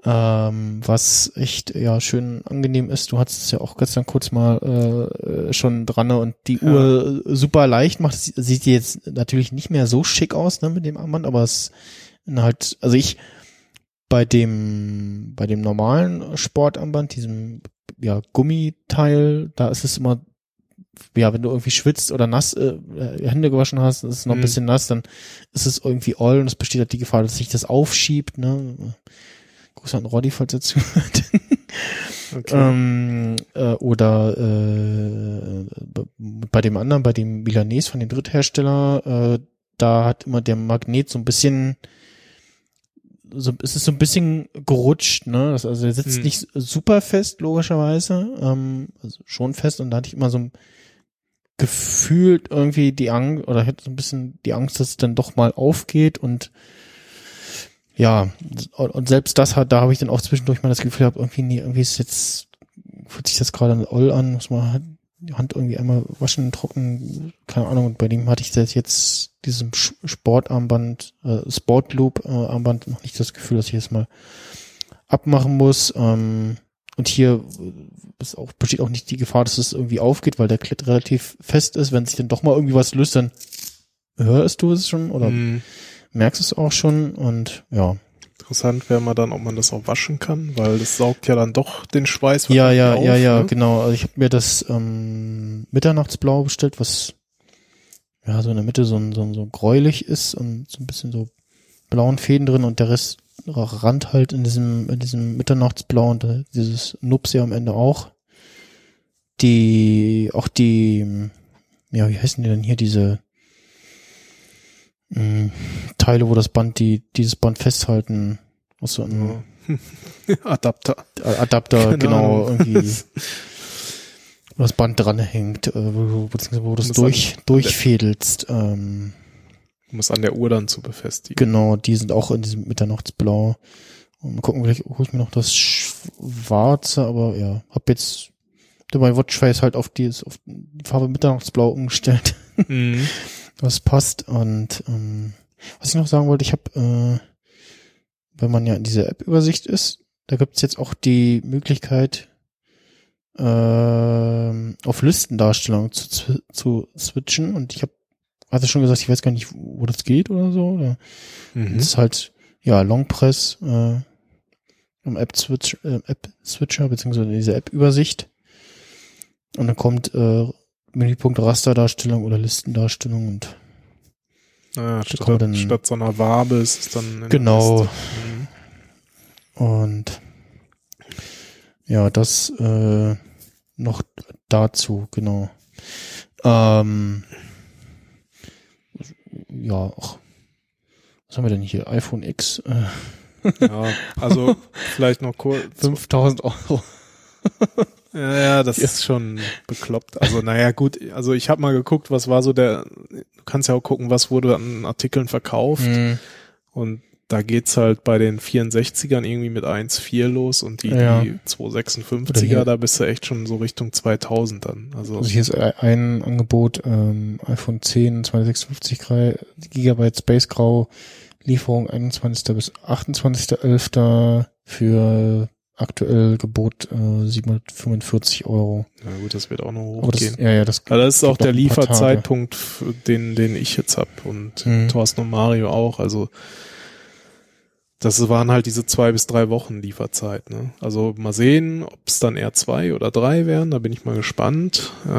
Ähm, was echt ja schön angenehm ist. Du hattest es ja auch gestern kurz mal äh, schon dran ne? und die Ja. Uhr super leicht macht. Sie- Sieht jetzt natürlich nicht mehr so schick aus ne, mit dem Armband, aber es halt, also ich bei dem bei dem normalen Sportarmband, diesem ja Gummiteil, da ist es immer ja, wenn du irgendwie schwitzt oder nass äh, äh, Hände gewaschen hast, ist es noch ein Mhm. bisschen nass, dann ist es irgendwie all und es besteht halt die Gefahr, dass sich das aufschiebt, ne? Gruß an Roddy, falls er zuhört. Okay. ähm, äh, oder äh, bei dem anderen, bei dem Milanese von dem Dritthersteller, äh, da hat immer der Magnet so ein bisschen so, es ist so ein bisschen gerutscht, ne? Das, also der sitzt Hm. nicht super fest, logischerweise. Ähm, also schon fest und da hatte ich immer so ein gefühlt irgendwie die Angst oder hätte so ein bisschen die Angst, dass es dann doch mal aufgeht und ja, und, selbst das hat, da habe ich dann auch zwischendurch mal das Gefühl gehabt, irgendwie, nee, irgendwie ist jetzt, fühlt sich das gerade all an, muss man halt die Hand irgendwie einmal waschen, trocken, keine Ahnung, und bei dem hatte ich das jetzt, diesem Sportarmband, äh, Sportloop äh, noch nicht das Gefühl, dass ich das mal abmachen muss, ähm, und hier ist auch, besteht auch nicht die Gefahr, dass es irgendwie aufgeht, weil der Klett relativ fest ist. Wenn sich dann doch mal irgendwie was löst, dann hörst du es schon oder Hm, merkst es auch schon und ja. Interessant wäre mal dann, ob man das auch waschen kann, weil das saugt ja dann doch den Schweiß Ja, ja, wahrscheinlich ja, auf, ja, ne? genau. Also ich habe mir das ähm, Mitternachtsblau bestellt, was ja so in der Mitte so, so, so gräulich ist und so ein bisschen so blauen Fäden drin und der Rest Rand halt in diesem, in diesem Mitternachtsblau und äh, dieses Nupsi am Ende auch. Die, auch die, ja, wie heißen die denn hier, diese mh, Teile, wo das Band, die, dieses Band festhalten, aus so einem. Adapter. Adapter, Keine genau, Ahnung. irgendwie, wo das Band dranhängt, äh, wo, du- beziehungsweise wo du das Muss durch, an- durchfädelst. Ähm, Um es an der Uhr dann zu befestigen. genau, die sind auch in diesem Mitternachtsblau. Und mal gucken, vielleicht hole ich mir noch das Schwarze, aber ja, hab jetzt mein Watchface halt auf die, auf die Farbe Mitternachtsblau umgestellt. Mhm. was passt. Und ähm, was ich noch sagen wollte, ich habe, äh, wenn man ja in dieser App-Übersicht ist, da gibt's jetzt auch die Möglichkeit, ähm, auf Listendarstellung zu, zu switchen. Und ich habe, hatte schon gesagt, ich weiß gar nicht, wo, das geht oder so. Oder Mhm. Das ist halt, ja, Longpress äh, im App-Switch, äh, App-Switcher, beziehungsweise diese App-Übersicht. Und dann kommt äh, Menüpunkt Rasterdarstellung oder Listendarstellung und Ah, kann man dann- statt, statt so einer Wabe ist es dann Genau. Mhm. Und ja, das äh, noch dazu, genau. Ähm, ja, ach, was haben wir denn hier? iPhone X, äh, Ja, also vielleicht noch kurz. 5000 Euro. Ja, ja, das ist schon bekloppt. Also naja, gut, also ich habe mal geguckt, was war so der, du kannst ja auch gucken, was wurde an Artikeln verkauft Mhm. und da geht's halt bei den 64ern irgendwie mit 1,4 los und die, Ja. die Oder 256er, hier- da bist du echt schon so Richtung 2000 dann. Also, Also hier ist ein Angebot, ähm, iPhone 10, 256 Gra- Gigabyte Space Grau, Lieferung 21. bis 28.11. für aktuell Gebot äh, 745 Euro. na gut, das wird auch noch Aber das, hochgehen. ja, ja, das, Aber das ist auch der. Lieferzeitpunkt, den, den ich jetzt hab und Mhm. Thorsten und Mario auch. Also das waren halt diese zwei bis drei Wochen Lieferzeit. Ne? Also mal sehen, ob es dann eher zwei oder drei wären. Da bin ich mal gespannt. Äh,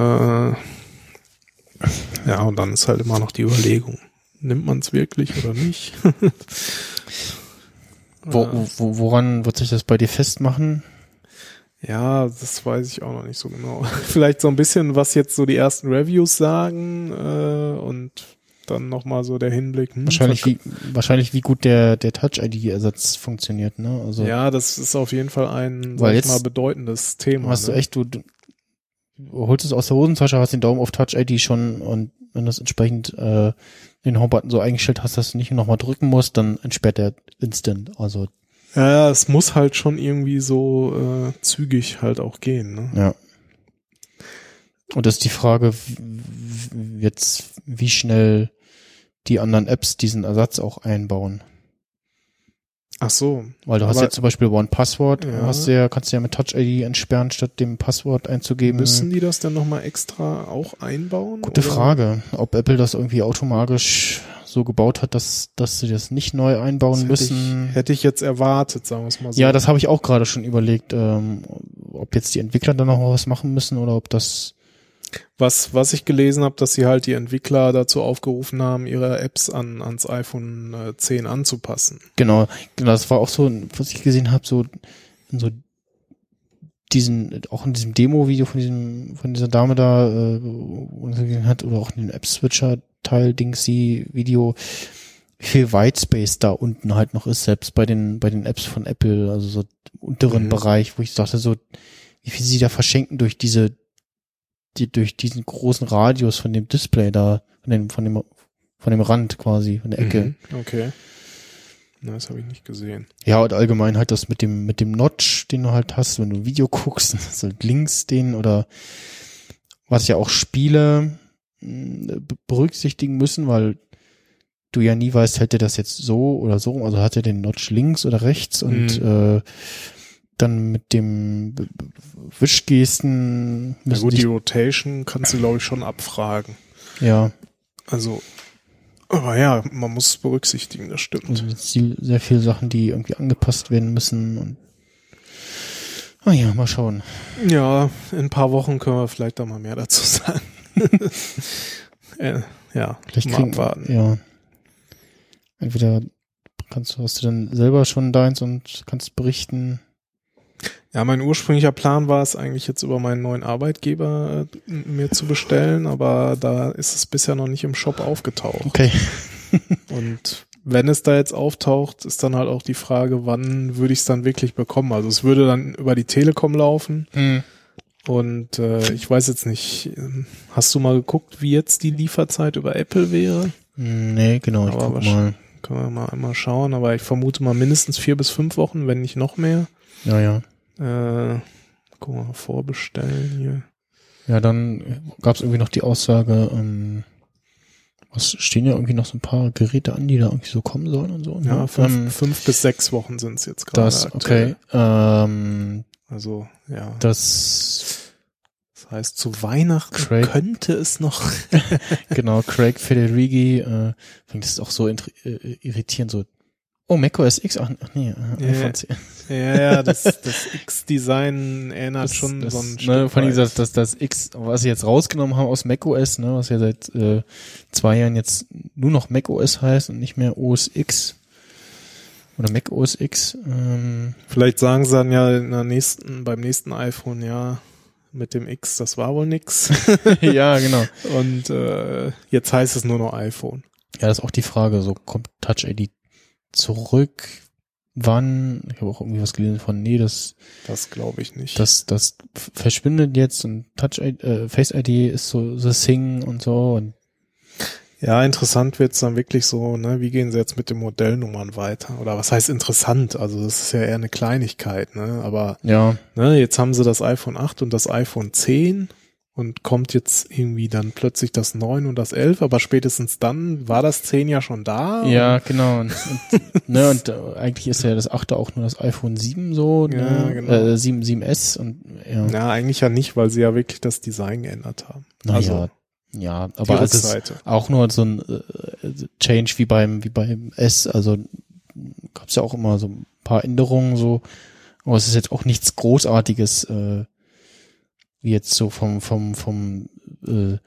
ja, und dann ist halt immer noch die Überlegung, nimmt man es wirklich oder nicht? Wo, wo, woran wird sich das bei dir festmachen? Ja, das weiß ich auch noch nicht so genau. Vielleicht so ein bisschen, was jetzt so die ersten Reviews sagen äh, und dann nochmal so der Hinblick. Hm, Wahrscheinlich wie, wahrscheinlich wie gut der, der Touch-ID-Ersatz funktioniert, ne? Also, Ja, das ist auf jeden Fall ein Weil sag ich jetzt mal bedeutendes Thema. hast du ne? echt, du, du holst es aus der Hosentasche, hast den Daumen auf Touch-ID schon und wenn du es entsprechend äh, den Homebutton so eingestellt hast, dass du nicht nochmal drücken musst, dann entsperrt der instant. Also, Ja, es muss halt schon irgendwie so äh, zügig halt auch gehen. Ne? ja. Und das ist die Frage, jetzt, wie schnell die anderen Apps diesen Ersatz auch einbauen. Ach so. Weil du hast ja zum Beispiel One Password, Ja. hast du ja, kannst du ja mit Touch ID entsperren, statt dem Passwort einzugeben. Müssen die das dann nochmal extra auch einbauen? Gute oder? Frage, ob Apple das irgendwie automatisch so gebaut hat, dass, dass sie das nicht neu einbauen Das hätte müssen. Ich, hätte ich jetzt erwartet, sagen wir es mal so. ja, das habe ich auch gerade schon überlegt, ähm, ob jetzt die Entwickler da noch was machen müssen oder ob das Was, was ich gelesen habe, dass sie halt die Entwickler dazu aufgerufen haben, ihre Apps an, ans iPhone äh, 10 anzupassen. Genau, genau, das war auch so, was ich gesehen habe, so in so diesen, auch in diesem Demo-Video von diesem, von dieser Dame da, äh, wo sie gesehen hat, oder auch in dem App-Switcher-Teil, Dingsy-Video, wie viel Whitespace da unten halt noch ist, selbst bei den, bei den Apps von Apple, also so unteren Mhm. Bereich, wo ich dachte so, wie viel sie da verschenken durch diese, die, durch diesen großen Radius von dem Display da, von dem, von dem, von dem Rand quasi, von der Ecke. Mhm. Okay. Na, das habe ich nicht gesehen. Ja, und allgemein halt das mit dem, mit dem Notch, den du halt hast, wenn du Video guckst, so links den oder was ja auch Spiele be- berücksichtigen müssen, weil du ja nie weißt, hält er das jetzt so oder so, also hat er den Notch links oder rechts und äh, dann mit dem Wischgesten Na gut, die Rotation kannst du, glaube ich, schon abfragen. ja, Also, aber ja, man muss es berücksichtigen, das stimmt. also sehr sehr viele Sachen, die irgendwie angepasst werden müssen und ah ja, mal schauen. Ja, in ein paar Wochen können wir vielleicht da mal mehr dazu sagen. äh, ja, Vielleicht mal kriegen, abwarten. ja. Entweder kannst du, hast du dann selber schon deins und kannst berichten. Ja, mein ursprünglicher Plan war es eigentlich jetzt über meinen neuen Arbeitgeber äh, mir zu bestellen, aber da ist es bisher noch nicht im Shop aufgetaucht. Okay. Und wenn es da jetzt auftaucht, ist dann halt auch die Frage, wann würde ich es dann wirklich bekommen? Also es würde dann über die Telekom laufen und äh, ich weiß jetzt nicht, ähm, hast du mal geguckt, wie jetzt die Lieferzeit über Apple wäre? Nee, genau, ich Aber guck wahrscheinlich- mal. Können wir mal einmal schauen, aber ich vermute mal mindestens vier bis fünf Wochen, wenn nicht noch mehr. Ja, ja. Äh, guck mal, vorbestellen hier. Ja, dann gab es irgendwie noch die Aussage, ähm, was stehen ja irgendwie noch so ein paar Geräte an, die da irgendwie so kommen sollen und so. Ja, ne? fünf, ähm, fünf bis sechs Wochen sind es jetzt gerade. das, aktuell. okay. Ähm, Also, ja. das, Das heißt, zu Weihnachten Craig- könnte es noch. genau, Craig Federighi, äh, das auch so äh, irritierend so. Oh, macOS X, ach, nee, äh, Ja. iPhone 10. ja, ja, das, das X-Design erinnert das, schon das, so ein ne, Stück Vor allem das, das, das X, was sie jetzt rausgenommen haben aus macOS, ne, was ja seit äh, zwei Jahren jetzt nur noch macOS heißt und nicht mehr OS X oder Mac OS X. Ähm, Vielleicht sagen sie dann ja in der nächsten, beim nächsten iPhone, ja, mit dem X, das war wohl nix. ja, genau. Und äh, jetzt heißt es nur noch iPhone. Ja, das ist auch die Frage, so kommt Touch ID zurück? Wann? Ich habe auch irgendwie was gelesen von, nee, das, Das glaube ich nicht. das, das verschwindet jetzt und Touch ID, äh, Face ID ist so the thing und so und Ja, interessant wird's dann wirklich so, ne, wie gehen sie jetzt mit den Modellnummern weiter? Oder was heißt interessant? Also das ist ja eher eine Kleinigkeit, ne? Aber ja, ne, jetzt haben sie das iPhone 8 und das iPhone 10 und kommt jetzt irgendwie dann plötzlich das 9 und das 11, aber spätestens dann war das 10 ja schon da. Ja, genau. Und, und, ne, und äh, eigentlich ist ja das 8. auch nur das iPhone 7 so, ne? Ja, genau. äh, 7, 7S und ja. Ja, eigentlich ja nicht, weil sie ja wirklich das Design geändert haben. naja, also, ja, aber es ist auch nur so ein äh, Change wie beim wie beim S, also gab's ja auch immer so ein paar Änderungen so, aber es ist jetzt auch nichts großartiges äh, jetzt so vom vom vom äh,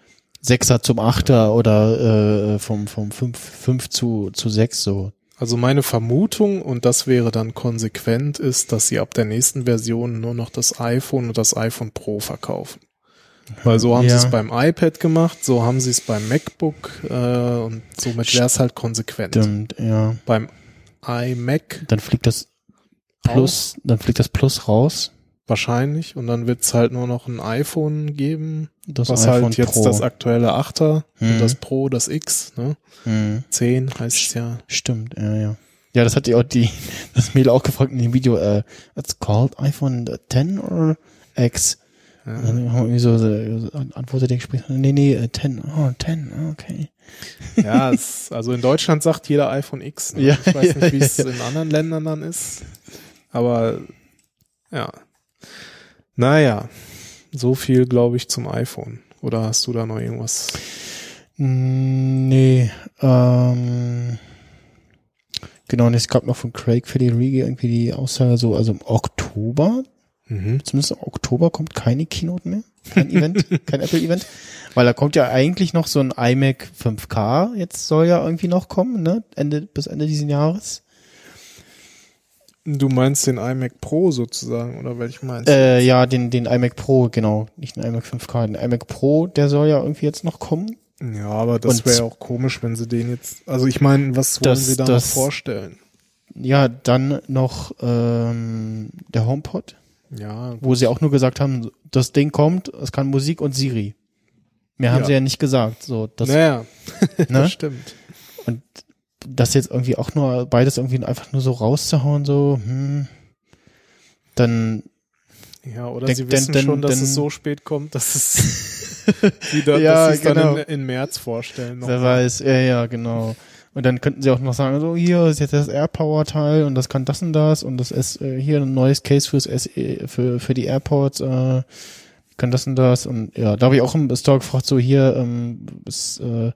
Sechser zum Achter oder äh, vom vom fünf fünf zu zu sechs so. Also meine Vermutung, und das wäre dann konsequent, ist, dass sie ab der nächsten Version nur noch das iPhone und das iPhone Pro verkaufen. Weil so haben Ja. sie es beim iPad gemacht, so haben sie es beim MacBook äh, und somit wäre es halt konsequent. Stimmt, ja. Beim iMac Dann fliegt das Plus, dann fliegt das Plus raus. Wahrscheinlich und dann wird es halt nur noch ein iPhone geben, Das was iPhone halt jetzt Pro. das aktuelle 8er Mhm. und das Pro, das X, ne? Hm. 10 heißt es ja. Stimmt, ja, ja. Ja, das hat ja auch die, das Mädel auch gefragt in dem Video, äh, it's called iPhone 10 or X? Und dann haben wir irgendwie so, so, antwortet der Gespräch, nee, nee, äh, 10, oh, 10, okay. Ja, es, also in Deutschland sagt jeder iPhone X. Ne? Ja, ich weiß ja, nicht, wie es ja. in anderen Ländern dann ist. Aber ja. Naja, so viel, glaube ich, zum iPhone. Oder hast du da noch irgendwas? Mm, Nee, ähm, genau, und es gab noch von Craig Federighi irgendwie die Aussage so, also im Oktober, Mhm. zumindest im Oktober kommt keine Keynote mehr, kein Event, kein Apple-Event, weil da kommt ja eigentlich noch so ein iMac 5K, jetzt soll ja irgendwie noch kommen, ne, Ende, bis Ende diesen Jahres. Du meinst den iMac Pro sozusagen, oder welchen meinst du? Äh, ja, den, den iMac Pro, genau, nicht den iMac 5K, den iMac Pro, der soll ja irgendwie jetzt noch kommen. Ja, aber das wäre ja auch komisch, wenn sie den jetzt. Also ich meine, was wollen Das- sie da noch vorstellen? Ja, dann noch ähm, der HomePod. Ja, wo sie auch nur gesagt haben, das Ding kommt, es kann Musik und Siri. Mehr haben Ja. sie ja nicht gesagt. So, das, naja, ne? das stimmt. Und das jetzt irgendwie auch nur beides irgendwie einfach nur so rauszuhauen, so, hm, dann Ja, oder Denk- sie wissen denn- schon, dass denn- es so spät kommt, dass es wieder, Ja, dass sie es genau. dann in, in März vorstellen. wer weiß, ja, ja, genau. Und dann könnten sie auch noch sagen, so, hier ist jetzt das AirPower-Teil und das kann das und das und das ist äh, hier ein neues Case fürs SE, für, für die AirPods, äh, kann das und das und ja, da habe ich auch im Store gefragt, so hier, ähm, ist, äh,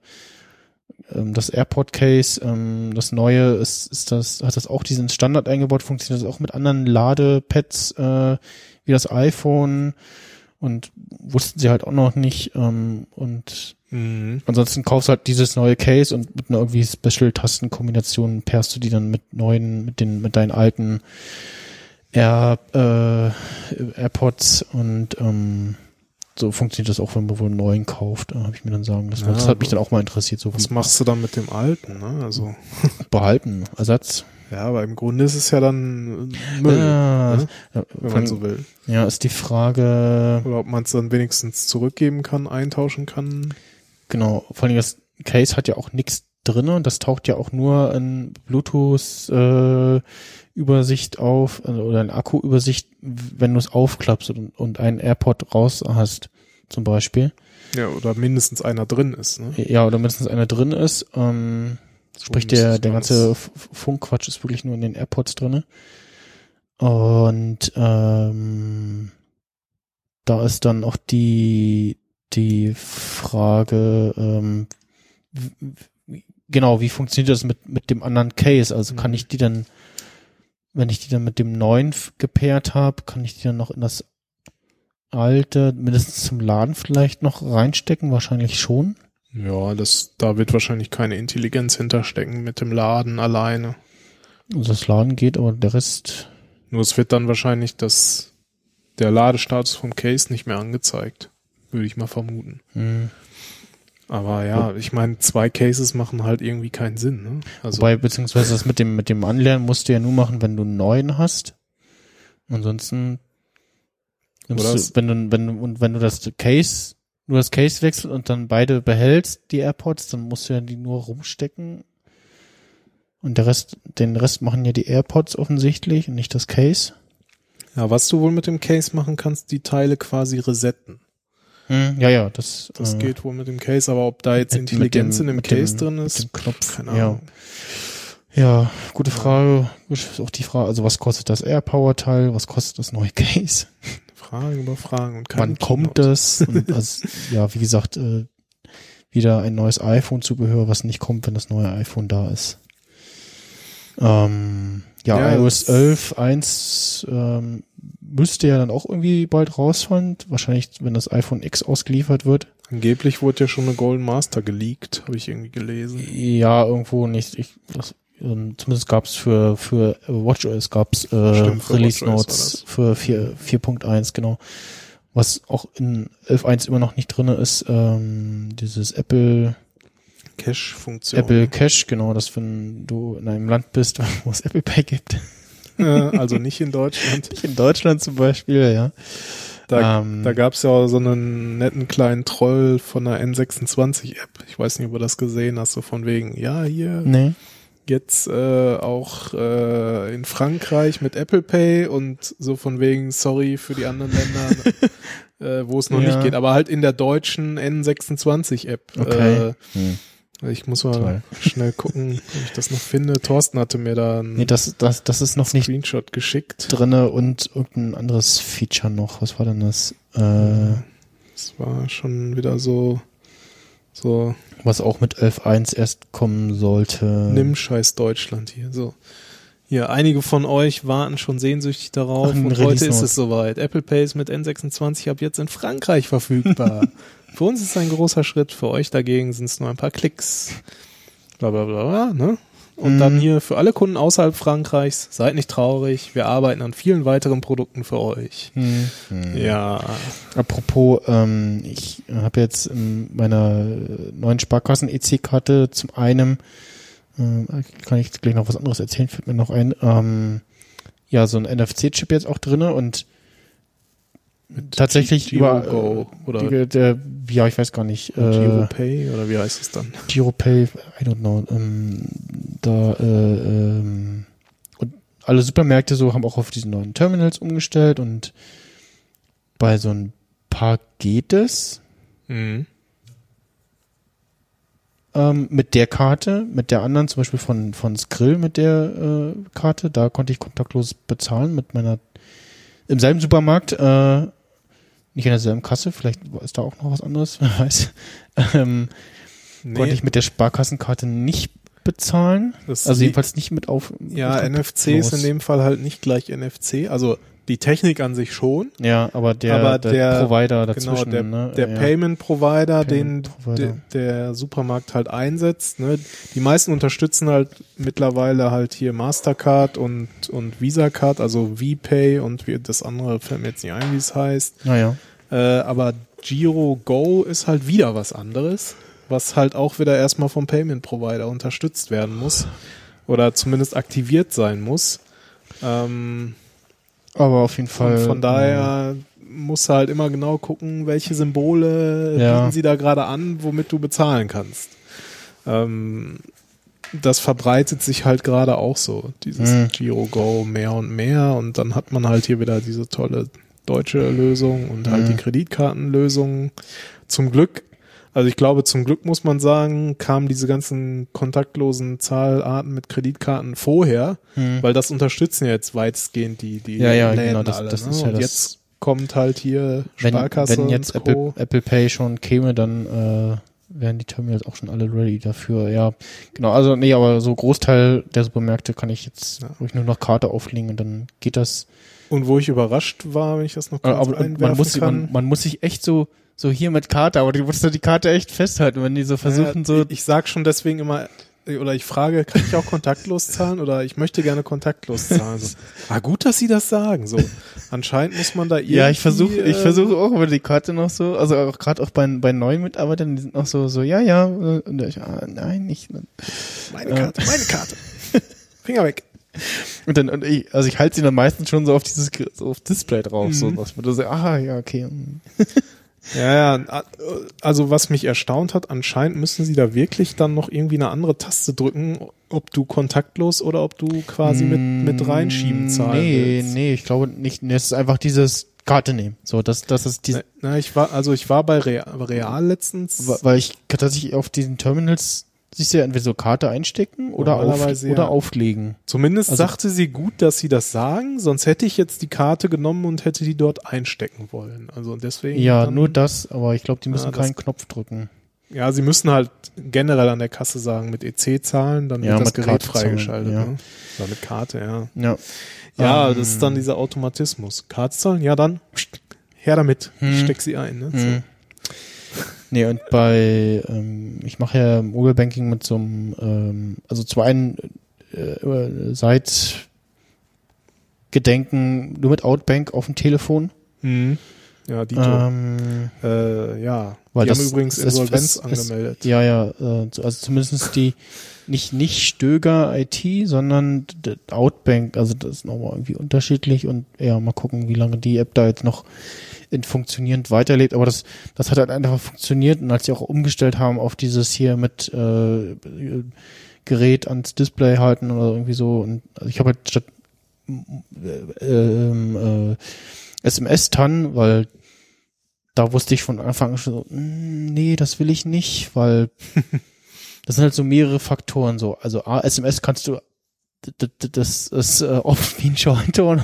das AirPod-Case, ähm, das neue, ist, ist das, hat das auch diesen Standard eingebaut, funktioniert das auch mit anderen Ladepads äh, wie das iPhone und wussten sie halt auch noch nicht ähm, und Mhm. Ansonsten kaufst du halt dieses neue Case und mit einer irgendwie Special-Tastenkombination pairst du die dann mit neuen, mit den, mit deinen alten Air, äh, AirPods und ähm, so funktioniert das auch, wenn man wohl einen neuen kauft, äh, habe ich mir dann sagen lassen. Ja, das hat mich dann auch mal interessiert, so Was machst du dann mit dem alten? Ne? Also behalten, Ersatz. ja, aber im Grunde ist es ja dann äh, Müll, ja, ne? ja, wenn man so will. ja, ist die Frage, Oder ob man es dann wenigstens zurückgeben kann, eintauschen kann. Genau, vor allem das Case hat ja auch nichts drinne und das taucht ja auch nur in Bluetooth äh, Übersicht auf also, oder in Akku-Übersicht, wenn du es aufklappst und, und einen AirPod raus hast, zum Beispiel. Ja, oder mindestens einer drin ist. Ne? Ja, oder mindestens einer drin ist. Ähm, sprich, der, der ganze Funkquatsch ist wirklich nur in den AirPods drinne. Und ähm, da ist dann auch die, die Frage, ähm, genau, wie funktioniert das mit, mit dem anderen Case? Also kann Mhm. ich die dann, wenn ich die dann mit dem neuen gepaart habe, kann ich die dann noch in das alte, mindestens zum Laden vielleicht noch reinstecken? Wahrscheinlich schon. Ja, das, da wird wahrscheinlich keine Intelligenz hinterstecken mit dem Laden alleine. Also das Laden geht, aber der Rest, Nur es wird dann wahrscheinlich das, der Ladestatus vom Case nicht mehr angezeigt. Würde ich mal vermuten. hm. Aber ja, ich meine, zwei Cases machen halt irgendwie keinen Sinn, ne? Also, Wobei, beziehungsweise das mit dem, mit dem Anlernen musst du ja nur machen, wenn du einen neuen hast. Ansonsten nimmst du, wenn du, wenn du, und wenn du das Case, nur das Case wechselst und dann beide behältst, die AirPods, dann musst du ja die nur rumstecken. Und der Rest, den Rest machen ja die AirPods offensichtlich und nicht das Case. ja, was du wohl mit dem Case machen kannst, die Teile quasi resetten. Hm, ja, ja, das, Das äh, geht wohl mit dem Case, aber ob da jetzt Intelligenz dem- in dem Case dem- drin ist, Knopf, keine ja. Ahnung. Ja, gute Frage. Ist auch die Frage, also was kostet das AirPower-Teil? Was kostet das neue Case? Fragen über Fragen und keine Wann kommt das? Und also, ja, wie gesagt, äh, wieder ein neues iPhone-Zubehör, was nicht kommt, wenn das neue iPhone da ist. Ähm, ja, Ja, iOS das- 11 1 ähm, müsste ja dann auch irgendwie bald rausfallen. Wahrscheinlich, wenn das iPhone X ausgeliefert wird. Angeblich wurde ja schon eine Golden Master geleakt, habe ich irgendwie gelesen. Ja, irgendwo nicht. Ich, das, ähm, zumindest gab's für für WatchOS gab's äh, Stimmt, für Release Notes das. für 4 4.1 genau. Was auch in 11.1 immer noch nicht drinne ist, ähm, dieses Apple Cache-Funktion. Apple Cache, genau, dass wenn du in einem Land bist, wo es Apple Pay gibt, Äh, also nicht in Deutschland. nicht in Deutschland zum Beispiel, ja. Da, Ähm, da gab's ja auch so einen netten kleinen Troll von der N26-App. Ich weiß nicht, ob du das gesehen hast, so von wegen, ja, hier, Nee. jetzt äh, auch äh, in Frankreich mit Apple Pay und so von wegen, sorry für die anderen Länder. äh, wo es noch Ja. nicht geht, aber halt in der deutschen N26-App. Okay. Äh, Hm. Ich muss mal Toll. schnell gucken, ob ich das noch finde. Thorsten hatte mir da einen Nee, das, das, das ist noch nicht Screenshot geschickt. drinne und irgendein anderes Feature noch. Was war denn das? Äh, Das war schon wieder so, so, was auch mit 11.1 erst kommen sollte. nimm scheiß Deutschland hier, so. Ja, einige von euch warten schon sehnsüchtig darauf Ach, und heute ist es soweit. Apple Pay ist mit N26 ab jetzt in Frankreich verfügbar. für uns ist es ein großer Schritt, für euch dagegen sind es nur ein paar Klicks. Bla bla bla, bla ne? Und Mhm. dann hier für alle Kunden außerhalb Frankreichs, seid nicht traurig, wir arbeiten an vielen weiteren Produkten für euch. Hm. Ja, Apropos, ähm, ich habe jetzt in meiner neuen Sparkassen-EC-Karte zum einen, äh, kann ich gleich noch was anderes erzählen, fällt mir noch ein, ähm, ja, so ein NFC-Chip jetzt auch drinne und tatsächlich über Go äh, oder die, der, ja, ich weiß gar nicht, Giro äh, Pay oder wie heißt es dann? GiroPay, I don't know, ähm, da, äh, ähm, und alle Supermärkte so haben auch auf diesen neuen Terminals umgestellt und bei so ein paar geht es Mhm. ähm, mit der Karte, mit der anderen zum Beispiel von, von Skrill mit der äh, Karte, da konnte ich kontaktlos bezahlen mit meiner, im selben Supermarkt, äh, nicht in derselben Kasse, vielleicht ist da auch noch was anderes, wer weiß, ähm, Nee, konnte ich mit der Sparkassenkarte nicht bezahlen. das Also jedenfalls nicht mit auf. Ja, mit NFC ist in dem Fall halt nicht gleich NFC. Also die Technik an sich schon. Ja, aber der, Aber der, der- Provider Genau, dazwischen. der, ne? der ja. Payment Provider, den Payment Provider. de- der Supermarkt halt einsetzt. Ne? Die meisten unterstützen halt mittlerweile halt hier Mastercard und, und Visa Card, also VPay und wie, das andere fällt mir jetzt nicht ein, wie es heißt. Naja. Äh, aber Giro Go ist halt wieder was anderes, was halt auch wieder erstmal vom Payment Provider unterstützt werden muss oder zumindest aktiviert sein muss. Ähm, Aber auf jeden Fall. und von daher musst du halt immer genau gucken, welche Symbole Ja. bieten sie da gerade an, womit du bezahlen kannst. Ähm, das verbreitet sich halt gerade auch so, dieses Hm. Giro Go mehr und mehr und dann hat man halt hier wieder diese tolle deutsche Lösung und halt die Kreditkartenlösung. Zum Glück, also ich glaube, zum Glück muss man sagen, kamen diese ganzen kontaktlosen Zahlarten mit Kreditkarten vorher, Hm. weil das unterstützen ja jetzt weitestgehend die, die Ja, ja, Läden genau, das- alle. das ne? ist ja und das- jetzt kommt halt hier wenn, Sparkasse wenn jetzt Apple. Apple Pay schon käme, dann äh, wären die Terminals auch schon alle ready dafür. Ja, genau. Also nee, aber so Großteil der Supermärkte kann ich jetzt Ja. ruhig nur noch Karte auflegen und dann geht das. Und wo ich überrascht war, wenn ich das noch kurz Aber, aber einwerfen man muss, kann. man, man muss sich echt so so hier mit Karte, aber du musst doch die Karte echt festhalten, wenn die so versuchen ja, so. Ich sag schon deswegen immer, oder ich frage, kann ich auch kontaktlos zahlen oder ich möchte gerne kontaktlos zahlen. So. Ah, gut, dass Sie das sagen. So, anscheinend muss man da irgendwie. Ja, ich versuche, ich äh, versuche auch über die Karte noch so, also auch gerade auch bei, bei neuen Mitarbeitern, die sind noch so, so, ja, ja, äh, ich, ah, nein, nicht. Meine Karte, meine Karte. Finger weg. Und dann, und ich, also ich halte sie dann meistens schon so auf dieses, so auf Display drauf, so, Mhm. dass man so, ah, ja, okay. Ja, ja, also was mich erstaunt hat, anscheinend müssen sie da wirklich dann noch irgendwie eine andere Taste drücken, ob du kontaktlos oder ob du quasi mit, mit reinschieben zahlen Nee, willst. nee, ich glaube nicht, nee, es ist einfach dieses Karte nehmen. So, das, das ist diese, Na, na, ich war, also ich war bei Real, Real letztens. Weil ich tatsächlich auf diesen Terminals siehst du ja entweder so Karte einstecken oder, auf, Normalerweise oder ja. auflegen. Zumindest Also- sagte sie gut, dass sie das sagen, sonst hätte ich jetzt die Karte genommen und hätte die dort einstecken wollen. Also deswegen. Ja, dann, nur das, aber ich glaube, die müssen Ja, das- keinen Knopf drücken. Ja, sie müssen halt generell an der Kasse sagen, mit EC zahlen, dann Ja, wird das Gerät Karte zahlen, freigeschaltet. ja. Ne? Oder mit Karte, ja. Ja. Ja, Ähm, das ist dann dieser Automatismus. Karte zahlen, ja dann, her damit, Hm. steck sie ein. Ne? Hm. Nee, und bei, ähm, ich mache ja Mobile Banking mit so einem, ähm, also zum einen äh, seit Gedenken nur mit Outbank auf dem Telefon. So. Hm. Ja, Dito. Ähm, äh, ja, weil die das- haben übrigens Insolvenz das- angemeldet. ja, ja, äh, so- also zumindest die, nicht, nicht Stöger IT, sondern Outbank, also das ist nochmal irgendwie unterschiedlich und ja, mal gucken, wie lange die App da jetzt noch in funktionierend weiterlebt, aber das, das hat halt einfach funktioniert und als sie auch umgestellt haben auf dieses hier mit äh, Gerät ans Display halten oder irgendwie so und also ich habe halt statt äh, äh, SMS-TAN, weil da wusste ich von Anfang an schon so, "Mm, nee, das will ich nicht, weil das sind halt so mehrere Faktoren so. Also A, SMS kannst du das ist äh, oft wie ein Scheunton.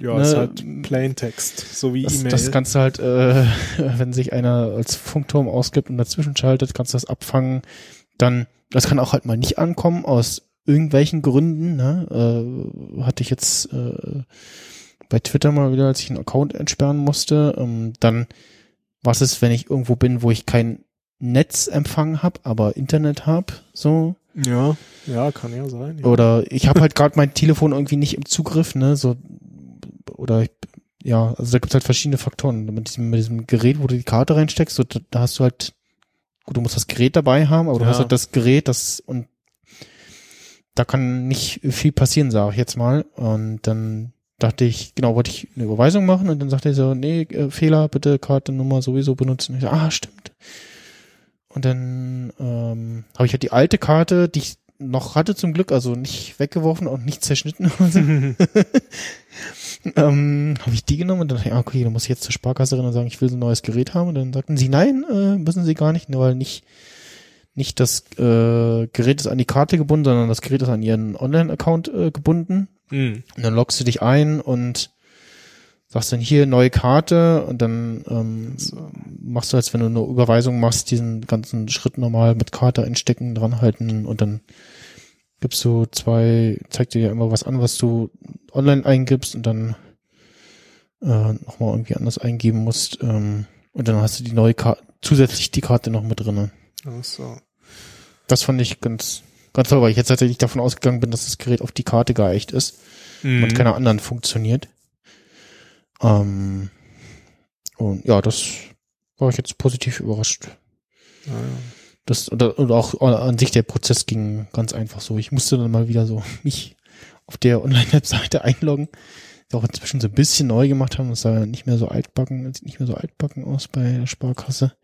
Ja, Ne, ist halt Plaintext, so wie E-Mail. das kannst du halt, äh, wenn sich einer als Funkturm ausgibt und dazwischen schaltet, kannst du das abfangen. Dann, das kann auch halt mal nicht ankommen aus irgendwelchen Gründen. Ne? Äh, hatte ich jetzt äh, bei Twitter mal wieder, als ich einen Account entsperren musste. Ähm, dann, was ist, wenn ich irgendwo bin, wo ich kein Netzempfang habe, aber Internet habe, so. Ja, ja, kann ja sein. Ja. Oder ich habe halt gerade mein Telefon irgendwie nicht im Zugriff, ne? So oder ich, ja, also da gibt's halt verschiedene Faktoren. Mit diesem, mit diesem Gerät, wo du die Karte reinsteckst, so, da, da hast du halt, gut, du musst das Gerät dabei haben, aber du Ja. hast halt das Gerät, das und da kann nicht viel passieren, sage ich jetzt mal. Und dann dachte ich, genau, wollte ich eine Überweisung machen und dann sagte er so, nee, äh, Fehler, bitte Kartennummer sowieso benutzen. Ich so, ah, stimmt. Und dann ähm, habe ich halt die alte Karte, die ich noch hatte zum Glück, also nicht weggeworfen und nicht zerschnitten. ähm, habe ich die genommen und dann dachte ich, ah, okay, dann muss ich jetzt zur Sparkasse rennen und sagen, ich will so ein neues Gerät haben. Und dann sagten sie, nein, äh, müssen sie gar nicht, nur weil nicht nicht das äh, Gerät ist an die Karte gebunden, sondern das Gerät ist an ihren Online-Account äh, gebunden. Hm. Und dann loggst du dich ein und sagst dann hier neue Karte und dann ähm, machst du, als wenn du eine Überweisung machst, diesen ganzen Schritt normal mit Karte einstecken, dranhalten und dann gibst du zwei, zeigt dir ja immer was an, was du online eingibst und dann äh, nochmal irgendwie anders eingeben musst. Ähm, und dann hast du die neue Karte, zusätzlich die Karte noch mit drinne. Ach so. Das fand ich ganz, ganz toll, weil ich jetzt tatsächlich davon ausgegangen bin, dass das Gerät auf die Karte geeicht ist Mhm. und keiner anderen funktioniert. Ähm, und ja, das war ich jetzt positiv überrascht. Ah, ja. Das, oder, und auch an sich der Prozess ging ganz einfach so. Ich musste dann mal wieder so mich auf der Online-Webseite einloggen. Die auch inzwischen so ein bisschen neu gemacht haben. Das sah nicht mehr so altbacken, sieht nicht mehr so altbacken aus bei der Sparkasse.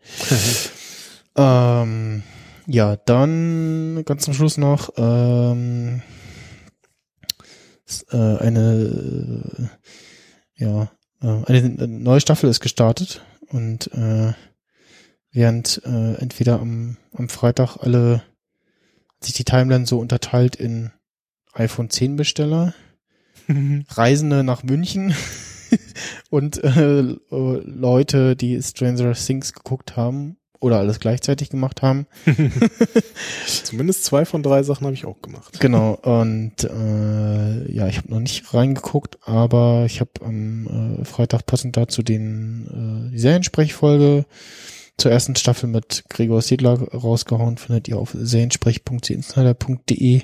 ähm, ja, dann ganz zum Schluss noch ähm, äh, eine äh, ja eine neue Staffel ist gestartet und äh, während äh, entweder am, am Freitag alle sich die Timeline so unterteilt in iPhone 10 Besteller, Reisende nach München und äh, äh, Leute, die Stranger Things geguckt haben oder alles gleichzeitig gemacht haben. Zumindest zwei von drei Sachen habe ich auch gemacht. Genau, und äh, ja, ich habe noch nicht reingeguckt, aber ich habe am äh, Freitag passend dazu den äh, die Seriensprechfolge zur ersten Staffel mit Gregor Siedler rausgehauen, findet ihr auf seriensprech.insider.de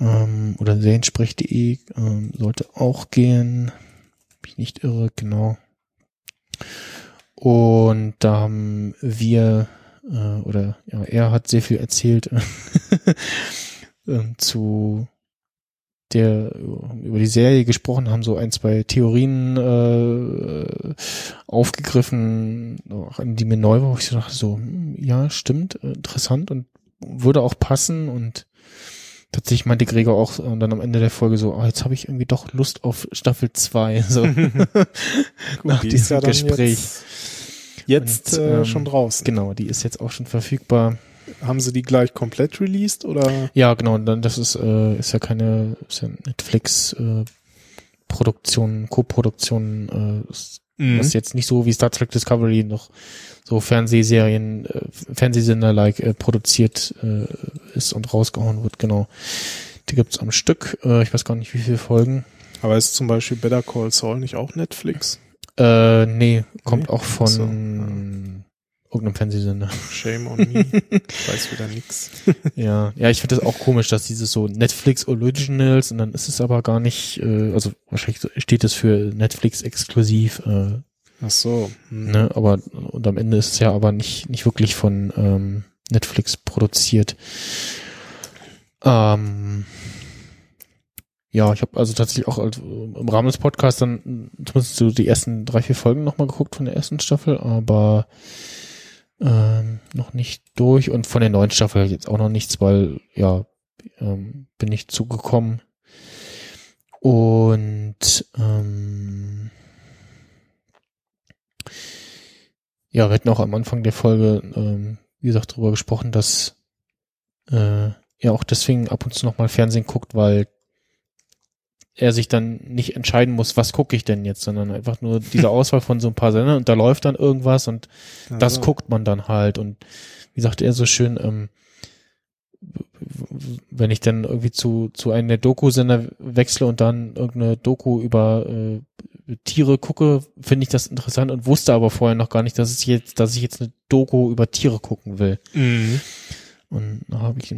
ähm, oder seriensprech.de ähm, sollte auch gehen. Mich nicht irre, genau. Und da haben wir äh, oder ja, er hat sehr viel erzählt ähm, zu der über die Serie gesprochen haben, so ein, zwei Theorien äh, aufgegriffen, die mir neu war, wo ich so dachte, so, hm, ja, stimmt, äh, interessant und würde auch passen und tatsächlich meinte Gregor auch äh, dann am Ende der Folge so, ah, jetzt habe ich irgendwie doch Lust auf Staffel 2. So. Nach die diesem Gespräch. Jetzt, jetzt Und, äh, ähm, schon draußen. Genau, die ist jetzt auch schon verfügbar. Haben sie die gleich komplett released oder? Ja, genau, und dann das ist, äh, ist ja keine ist ja Netflix äh, Produktion, Co-Produktion, äh, ist- Mhm. das ist jetzt nicht so wie Star Trek Discovery noch so Fernsehserien, äh, Fernsehsender-like äh, produziert äh, ist und rausgehauen wird, genau. Die gibt's am Stück, äh, ich weiß gar nicht wie viele Folgen. Aber ist zum Beispiel Better Call Saul nicht auch Netflix? Äh, nee, kommt Nee? auch von irgendeinem Fernsehsender. Shame on me. Ich weiß wieder nix. Ja, ja, ich finde das auch komisch, dass dieses so Netflix Originals und dann ist es aber gar nicht, äh, also wahrscheinlich steht es für Netflix exklusiv, äh, Ach so. Hm. ne, aber und am Ende ist es ja aber nicht nicht wirklich von ähm, Netflix produziert. Ähm, ja, ich habe also tatsächlich auch im Rahmen des Podcasts dann zumindest so die ersten drei, vier Folgen nochmal geguckt von der ersten Staffel, aber ähm, noch nicht durch und von der neuen Staffel jetzt auch noch nichts, weil ja, ähm, bin nicht zugekommen. Und ähm, Ja, wir hatten auch am Anfang der Folge, ähm, wie gesagt, darüber gesprochen, dass äh, er auch deswegen ab und zu nochmal Fernsehen guckt, weil er sich dann nicht entscheiden muss, was gucke ich denn jetzt, sondern einfach nur diese Auswahl von so ein paar Sendern und da läuft dann irgendwas und das Also, guckt man dann halt. Und wie sagte er so schön, ähm, wenn ich dann irgendwie zu, zu einem der Doku-Sender wechsle und dann irgendeine Doku über äh, Tiere gucke, finde ich das interessant und wusste aber vorher noch gar nicht, dass es jetzt, dass ich jetzt eine Doku über Tiere gucken will. Mhm. Und da habe ich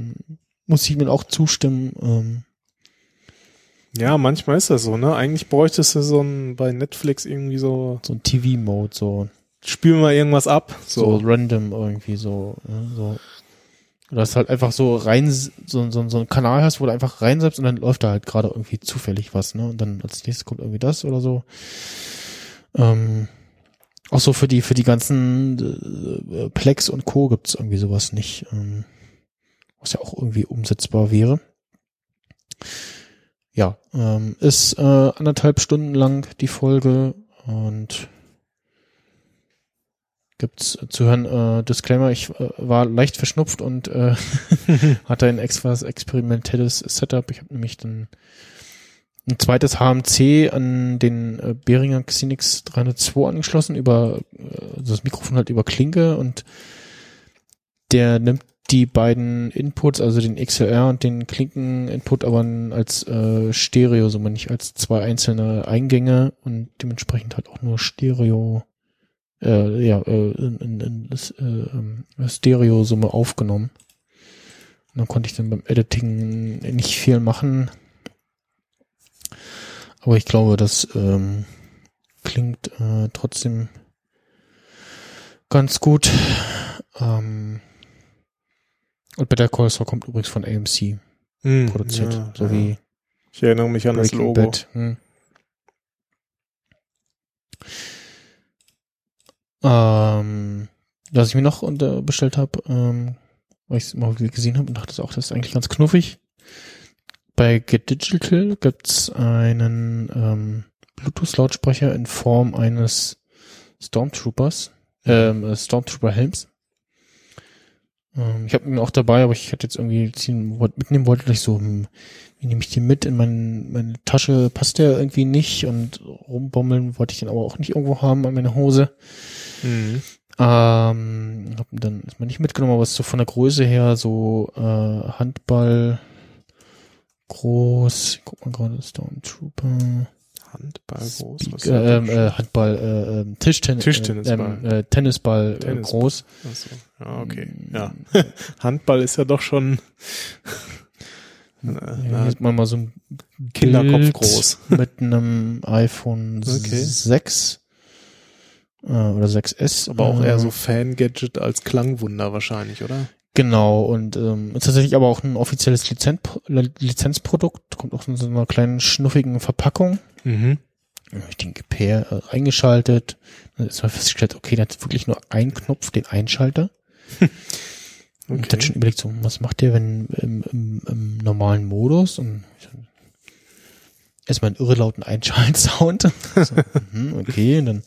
muss ich ihm auch zustimmen. Ähm, Ja, manchmal ist das so, ne? Eigentlich bräuchtest du so ein, bei Netflix irgendwie so, so ein TV-Mode, so, spiel mal irgendwas ab. so So. random irgendwie so, ne, so. Oder dass halt einfach so rein, so, so, so einen Kanal hast, wo du einfach reinsetzt und dann läuft da halt gerade irgendwie zufällig was, ne? Und dann als nächstes kommt irgendwie das oder so. Ähm, auch so für die, für die ganzen äh, Plex und Co. gibt's irgendwie sowas nicht, ähm, was ja auch irgendwie umsetzbar wäre. Ja, ähm, ist äh, anderthalb Stunden lang die Folge und gibt's zu hören äh, Disclaimer, ich äh, war leicht verschnupft und äh, hatte ein etwas experimentelles Setup. Ich habe nämlich dann ein zweites HMC an den äh, Behringer Xenix 302 angeschlossen über äh, das Mikrofon halt über Klinke und der nimmt die beiden Inputs, also den XLR und den Klinken-Input, aber als äh, Stereo, so man nicht als zwei einzelne Eingänge und dementsprechend halt auch nur Stereo, äh, ja, äh, in, in, in das, äh, ähm, Stereo-Summe aufgenommen. Und dann konnte ich dann beim Editing nicht viel machen. Aber ich glaube, das ähm, klingt äh, trotzdem ganz gut. Ähm, und Better Call Saul kommt übrigens von AMC Mhm, produziert, ja, so ja. wie Ich erinnere mich an das Breaking Logo. Bad. Hm. Ähm, was ich mir noch unter bestellt habe, ähm, weil ich es mal wieder gesehen habe und dachte auch, das ist eigentlich ganz knuffig. Bei Get Digital gibt's einen ähm, Bluetooth-Lautsprecher in Form eines Stormtroopers, ähm, äh, Stormtrooper-Helms. Ähm, ich habe ihn auch dabei, aber ich hatte jetzt irgendwie wollte- mitnehmen wollte, dachte ich so, hm, wie nehme ich den mit in mein, meine Tasche? Passt der irgendwie nicht und rumbommeln wollte ich den aber auch nicht irgendwo haben an meiner Hose. Mhm. Ähm, hab ihn dann erstmal nicht mitgenommen, aber es ist so von der Größe her so äh, Handball groß. Guck mal gerade, Stormtrooper. Handball groß. was Speak- äh, ähm, äh? Handball, äh, ähm, Tischtennis, Tischtennisball. Äh, äh, Tennisball, äh, Tennisball. groß. Ach so. Ja, okay. Mm. Ja. Handball ist ja doch schon Ja, na, hier sieht man mal so ein Kinderkopf Bild groß. mit einem iPhone Okay. 6 äh, oder 6S. aber auch eher so Fan-Gadget als Klangwunder wahrscheinlich, oder? Genau, und ähm, ist tatsächlich aber auch ein offizielles Lizenz Lizenzprodukt, kommt auch in so einer kleinen schnuffigen Verpackung. Mhm. Ich den GPR äh, eingeschaltet, dann ist mal festgestellt, okay, der hat wirklich nur einen Knopf, den Einschalter. Und dann schon überlegt, so, was macht der, wenn im, im, im normalen Modus? Und ich dann erstmal einen irre lauten Einschaltsound. so, mhm, okay, und dann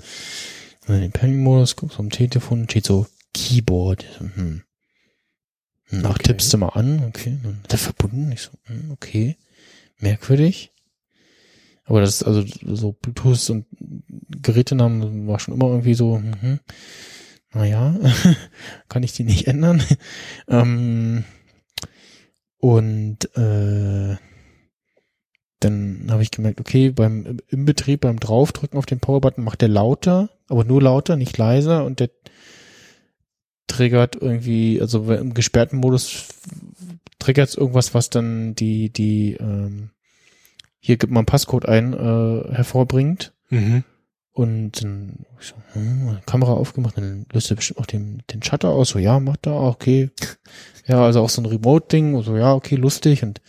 in den Pairing-Modus, guckst am Telefon, steht so Keyboard. Ich so, Hm. Ach, Okay. tippst du mal an, okay. Dann hat er verbunden. Ich so, hm, okay. Merkwürdig. Aber das ist also so Bluetooth und Gerätenamen war schon immer irgendwie so, mhm. Naja, kann ich die nicht ändern. ähm, und äh, dann habe ich gemerkt, okay, beim im Betrieb, beim Draufdrücken auf den Powerbutton macht der lauter, aber nur lauter, nicht leiser und der triggert irgendwie, also im gesperrten Modus triggert irgendwas, was dann die, die, ähm, hier gibt man Passcode ein, äh, hervorbringt. Mhm. Und dann ich so, hm, Kamera aufgemacht, dann löst er bestimmt auch den, den Shutter aus. So, ja, macht er, okay. Ja, also auch so ein Remote-Ding. So, ja, okay, lustig. Und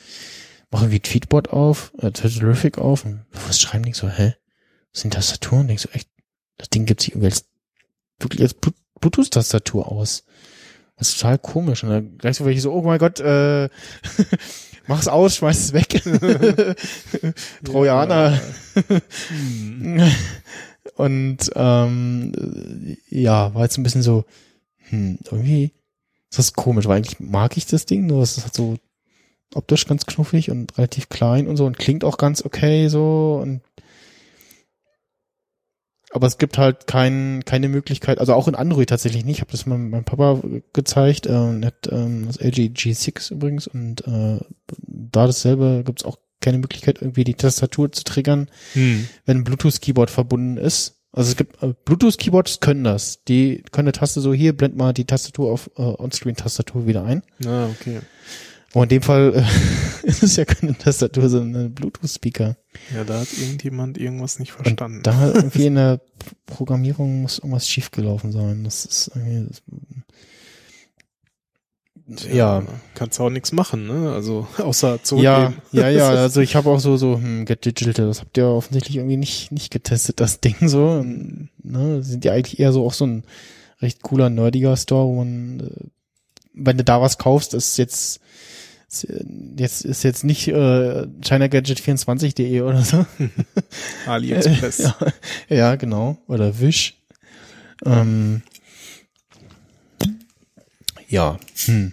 machen wir Tweetbot auf, äh, Terrific auf. Und was schreiben die so, hä? Das sind Tastaturen? Denkst so, echt, das Ding gibt sich irgendwie als, wirklich als Blu- Bluetooth-Tastatur aus. Das ist total komisch. Und dann gleich so welche so, oh mein Gott, äh, mach's aus, schmeiß es weg. Trojaner. Und ähm, ja, war jetzt ein bisschen so, hm, irgendwie ist das komisch, weil eigentlich mag ich das Ding, nur es ist halt so optisch ganz knuffig und relativ klein und so und klingt auch ganz okay so und aber es gibt halt kein, keine Möglichkeit, also auch in Android tatsächlich nicht. Ich habe das mal meinem Papa gezeigt, äh, hat ähm, das LG G6 übrigens und äh, da dasselbe gibt es auch keine Möglichkeit, irgendwie die Tastatur zu triggern, Hm. wenn ein Bluetooth-Keyboard verbunden ist. Also es gibt äh, Bluetooth-Keyboards können das. Die können eine Taste so hier, blend mal die Tastatur auf äh, On-Screen-Tastatur wieder ein. Ah, okay. Aber in dem Fall äh, ist es ja keine Tastatur, sondern ein Bluetooth-Speaker. Ja, da hat irgendjemand irgendwas nicht Und verstanden. da irgendwie in der Programmierung muss irgendwas schiefgelaufen sein. Das ist irgendwie, ja. Kannst auch nichts machen, ne? Also, außer Ja, zurückgeben. ja, ja, also ich habe auch so, so, hm, Get Digital, das habt ihr offensichtlich irgendwie nicht, nicht getestet, das Ding so. Und, ne, sind ja eigentlich eher so auch so ein recht cooler, nerdiger Store, wo man, äh, wenn du da was kaufst, ist jetzt, ist, äh, jetzt ist jetzt nicht äh, ChinaGadget24.de oder so. AliExpress. ja, ja, genau. Oder Wish. Ähm, ja, hm.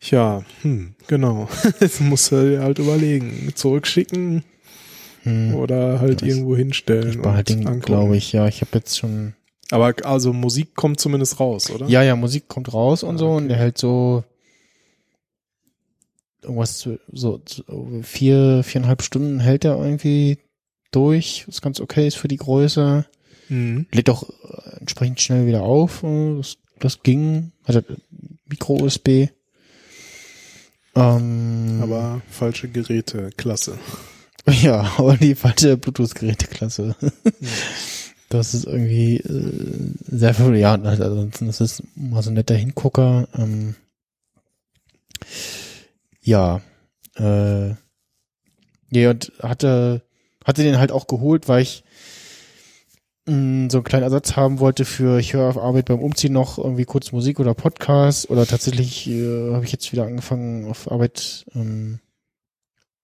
Ja, hm, genau. Jetzt musst du dir halt überlegen. Zurückschicken hm. oder halt Das- irgendwo hinstellen. Ich behalte glaube ich, ja. Ich habe jetzt schon Aber also Musik kommt zumindest raus, oder? Ja, ja, Musik kommt raus und Ah, so okay. und der hält so irgendwas zu- so, vier, viereinhalb Stunden hält er irgendwie durch, was ganz okay ist für die Größe. Mhm. Lädt auch entsprechend schnell wieder auf. Das, das ging. Er Micro-USB. Ähm, Aber falsche Geräte, klasse. Ja, aber die falsche Bluetooth-Geräteklasse. Das ist irgendwie äh, sehr viel, ja, also ansonsten ist es mal so ein netter Hingucker. Ähm, ja, äh, ja, und hatte, hatte den halt auch geholt, weil ich mh, so einen kleinen Ersatz haben wollte für, ich höre auf Arbeit beim Umziehen noch irgendwie kurz Musik oder Podcast oder tatsächlich äh, habe ich jetzt wieder angefangen auf Arbeit, ähm,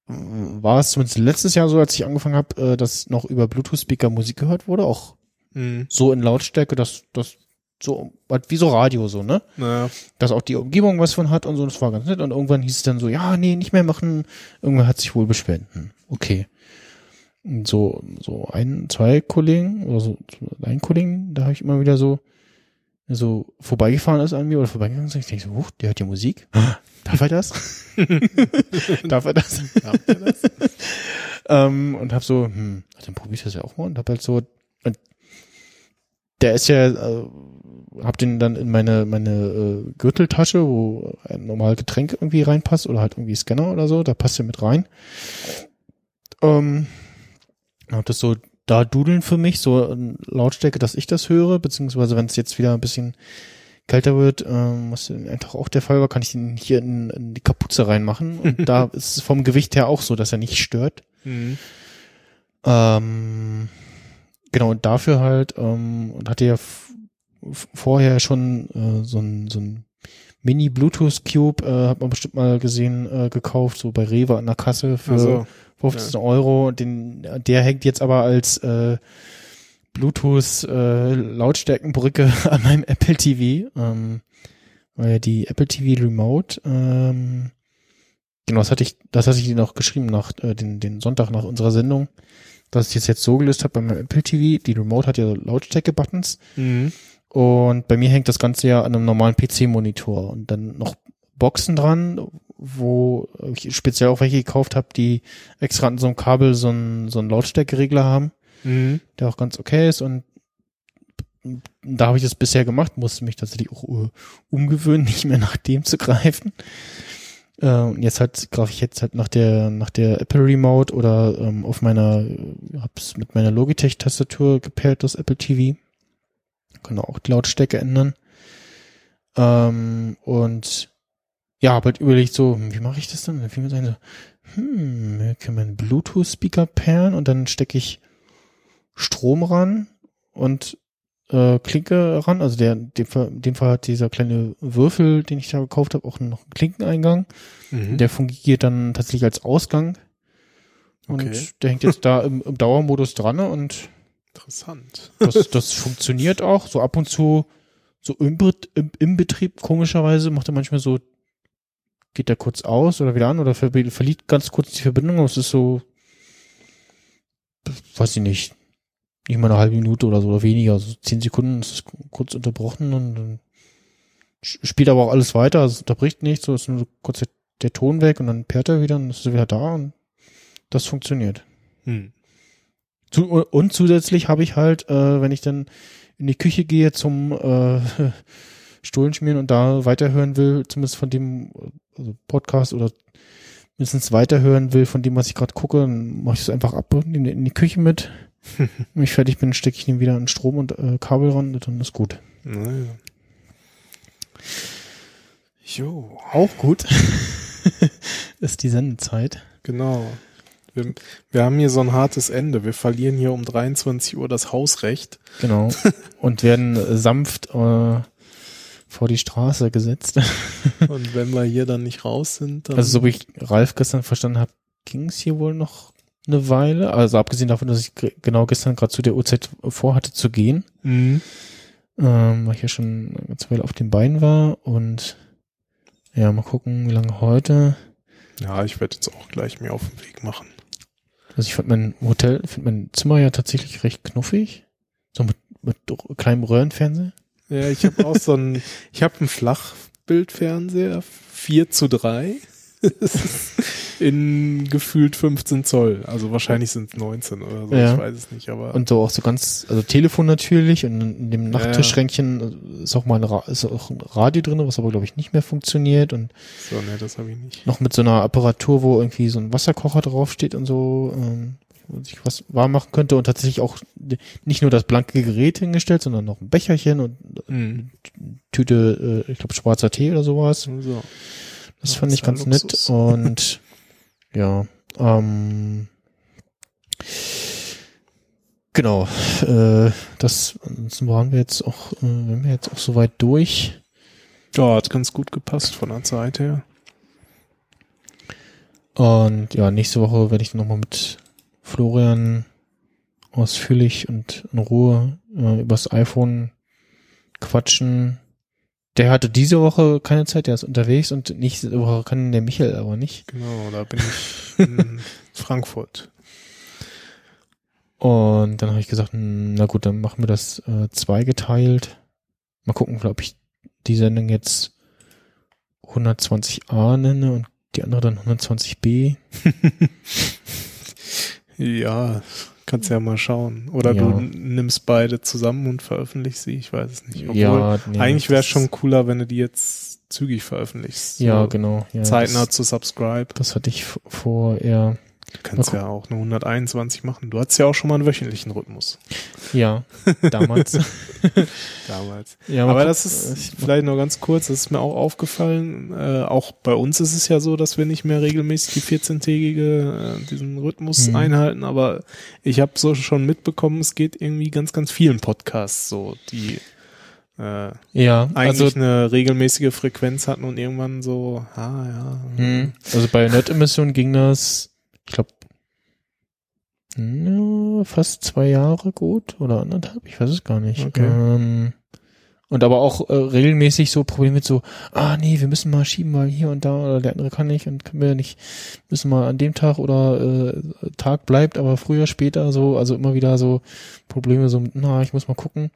war es zumindest letztes Jahr so, als ich angefangen habe, äh, dass noch über Bluetooth-Speaker Musik gehört wurde, auch Mhm. so in Lautstärke, dass das so halt wie so Radio so, ne? Naja, Dass auch die Umgebung was von hat und so, das war ganz nett. Und irgendwann hieß es dann so, ja, nee, nicht mehr machen. Irgendwer hat sich wohl beschwert. Okay. So, so ein, zwei Kollegen oder so, ein Kollegen, da habe ich immer wieder so, so vorbeigefahren ist an mir oder vorbeigegangen ist. Ich denke so, huch, der hört die Musik. Darf er das? Darf er das? ihr das? ähm, und hab so, hm, dann probier ich das ja auch mal und hab halt so, und der ist ja, äh, hab den dann in meine meine äh, Gürteltasche, wo ein normal Getränk irgendwie reinpasst oder halt irgendwie Scanner oder so, da passt er mit rein. Ähm, hab das so da dudeln für mich, so Lautstärke, dass ich das höre, beziehungsweise wenn es jetzt wieder ein bisschen kälter wird, ähm, was einfach auch der Fall war, kann ich den hier in, in die Kapuze reinmachen und da ist es vom Gewicht her auch so, dass er nicht stört. Mhm. Ähm, genau, und dafür halt, ähm, und hatte ja vorher schon äh, so ein, so ein Mini-Bluetooth-Cube, äh, hat man bestimmt mal gesehen, äh, gekauft, so bei Rewe an der Kasse für Also, 15 Euro. Und Den, der hängt jetzt aber als äh, Bluetooth äh, Lautstärkenbrücke an meinem Apple TV, ähm, weil die Apple TV Remote, ähm, genau, das hatte ich, das hatte ich dir noch geschrieben nach äh, den, den Sonntag nach unserer Sendung, dass ich das jetzt so gelöst habe bei meinem Apple TV. Die Remote hat ja Lautstärke-Buttons mhm. und bei mir hängt das Ganze ja an einem normalen PC-Monitor und dann noch Boxen dran, wo ich speziell auch welche gekauft habe, die extra an so einem Kabel so einen, so einen Lautstärkeregler haben, Mhm. der auch ganz okay ist und da habe ich das bisher gemacht, musste mich tatsächlich auch äh, umgewöhnen, nicht mehr nach dem zu greifen. Äh, und jetzt halt greife ich jetzt halt nach der nach der Apple Remote oder ähm, auf meiner äh, hab's mit meiner Logitech Tastatur gepairt das Apple TV. Kann auch die Lautstärke ändern. Ähm, und ja, hab halt überlegt so, hm, wie mache ich das dann? Dann fiel mir so ein so, hm, wir können meinen Bluetooth Speaker pairen und dann stecke ich Strom ran und äh, Klinke ran. Also der, in dem Fall, in dem Fall hat dieser kleine Würfel, den ich da gekauft habe, auch noch einen Klinkeneingang. Mhm. Der fungiert dann tatsächlich als Ausgang. Und Okay. der hängt jetzt da im, im Dauermodus dran und Interessant. Das, das funktioniert auch. So ab und zu, so im, im, im Betrieb, komischerweise, macht er manchmal so, geht er kurz aus oder wieder an oder ver verliert ganz kurz die Verbindung. Aber es ist so, weiß ich nicht, nicht mal eine halbe Minute oder so oder weniger. So zehn Sekunden ist es kurz unterbrochen und dann spielt aber auch alles weiter. Also es unterbricht nicht. So ist nur kurz der, der Ton weg und dann perrt er wieder und ist er wieder da und das funktioniert. Hm. Zu, und zusätzlich habe ich halt, äh, wenn ich dann in die Küche gehe zum äh, Stullen schmieren und da weiterhören will, zumindest von dem also Podcast oder mindestens weiterhören will von dem, was ich gerade gucke, dann mache ich es einfach ab und in, in die Küche mit. Wenn ich fertig bin, stecke ich den wieder an Strom und äh, Kabel ran und dann ist gut. Naja. Jo, Auch gut ist die Sendezeit. genau. Wir, wir haben hier so ein hartes Ende. Wir verlieren hier um 23 Uhr das Hausrecht. Genau. und werden sanft äh, vor die Straße gesetzt. Und wenn wir hier dann nicht raus sind, dann. Also so wie ich Ralf gestern verstanden habe, ging es hier wohl noch eine Weile. Also abgesehen davon, dass ich ge- genau gestern gerade zu der Uhrzeit vorhatte zu gehen, Mhm. ähm, weil ich ja schon eine ganze Weile auf den Beinen war und ja, mal gucken, wie lange heute. Ja, ich werde jetzt auch gleich mir auf den Weg machen. Also ich fand mein Hotel, finde mein Zimmer ja tatsächlich recht knuffig. So mit, mit kleinem Röhrenfernseher. Ja, ich habe auch so ein, ich habe einen Flachbildfernseher, 4 zu 3. in gefühlt 15 Zoll. Also wahrscheinlich sind es 19 oder so, Ja. ich weiß es nicht, aber Und so auch so ganz, also Telefon natürlich und in dem Ja. Nachttischschränkchen ist auch mal ein, Ra ist auch ein Radio drin, was aber glaube ich nicht mehr funktioniert und so, ne, das habe ich nicht. noch mit so einer Apparatur, wo irgendwie so ein Wasserkocher draufsteht und so, ähm, sich was warm machen könnte und tatsächlich auch nicht nur das blanke Gerät hingestellt, sondern noch ein Becherchen und Mhm. Tüte, äh, ich glaube schwarzer Tee oder sowas. So. Das Ja, fand ich ganz Luxus. nett und ja, ähm, genau, äh, das ansonsten waren wir jetzt auch, äh, wenn wir jetzt auch soweit durch. Ja, hat ganz gut gepasst von der Zeit her. Und ja, nächste Woche werde ich nochmal mit Florian ausführlich und in Ruhe äh, übers iPhone quatschen. Der hatte diese Woche keine Zeit, der ist unterwegs und nächste Woche kann der Michael aber nicht. Genau, da bin ich in Frankfurt. Und dann habe ich gesagt, hm, na gut, dann machen wir das äh, zweigeteilt. Mal gucken, ob ich die Sendung jetzt 120a nenne und die andere dann 120b. Ja, kannst ja mal schauen. Oder Ja. du nimmst beide zusammen und veröffentlichst sie, ich weiß es nicht. Obwohl, ja, nee, eigentlich wäre es schon cooler, wenn du die jetzt zügig veröffentlichst. Ja, So genau. Ja, Zeitnah das, zu subscribe. das hatte ich vor eher, Du kannst ja auch eine 121 machen. Du hattest ja auch schon mal einen wöchentlichen Rhythmus ja, damals. damals. ja, Aber das ist Ich- vielleicht nur ganz kurz, das ist mir auch aufgefallen. Äh, auch bei uns ist es ja so, dass wir nicht mehr regelmäßig die 14-tägige, äh, diesen Rhythmus Mhm. einhalten. Aber ich habe so schon mitbekommen, es geht irgendwie ganz, ganz vielen Podcasts so, die äh, ja, eigentlich also, eine regelmäßige Frequenz hatten und irgendwann so, ah ja. hm, also bei Nerd-Emission ging das, ich glaube, fast zwei Jahre gut oder anderthalb, ich weiß es gar nicht. Okay. Ähm, und aber auch äh, regelmäßig so Probleme mit so, ah nee, wir müssen mal schieben, weil hier und da oder der andere kann nicht und können wir nicht, müssen mal an dem Tag oder äh, Tag bleibt, aber früher, später so, also immer wieder so Probleme so na, ich muss mal gucken.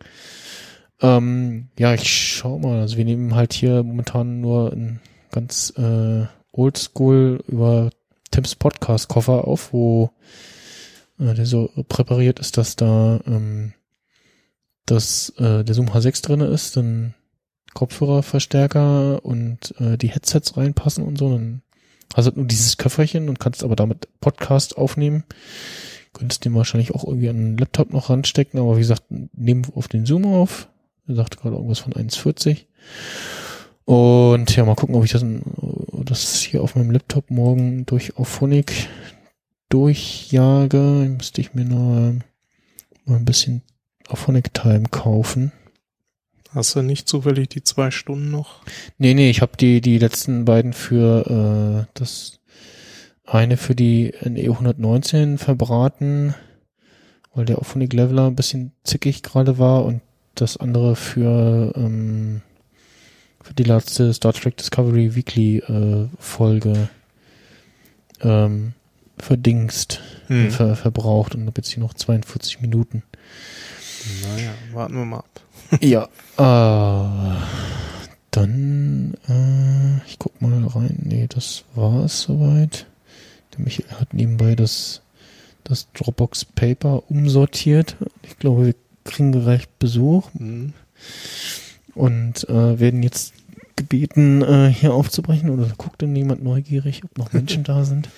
Ähm, ja, ich schau mal, also wir nehmen halt hier momentan nur ein ganz äh, oldschool über Tims Podcast-Koffer auf, wo äh, der so präpariert ist, dass da ähm, dass äh, der Zoom H6 drinne ist, dann Kopfhörerverstärker und äh, die Headsets reinpassen und so. Dann hast du nur dieses Köfferchen und kannst aber damit Podcast aufnehmen. Könntest den wahrscheinlich auch irgendwie an den Laptop noch ranstecken, aber wie gesagt, nehmen auf den Zoom auf. Er sagte gerade irgendwas von 1,40. Und ja, mal gucken, ob ich das, das hier auf meinem Laptop morgen durch Auphonic durchjage. Müsste ich mir nur mal ein bisschen Auphonic Time kaufen. Hast du nicht zufällig die zwei Stunden noch? Nee, nee, ich habe die, die letzten beiden für äh, das eine für die NE 119 verbraten weil der Ophonic Leveler ein bisschen zickig gerade war und das andere für, ähm, für die letzte Star Trek Discovery Weekly äh, Folge ähm, verdingst, Hm. ver, verbraucht und habe jetzt hier noch 42 Minuten. Naja, warten wir mal ab. Ja, äh, dann, äh, ich guck mal rein. Nee, das war es soweit. Der Michael hat nebenbei das, das Dropbox Paper umsortiert. Ich glaube, wir kriegen gleich Besuch Hm. Und äh, werden jetzt gebeten, äh, hier aufzubrechen. Oder guckt denn jemand neugierig, ob noch Menschen da sind?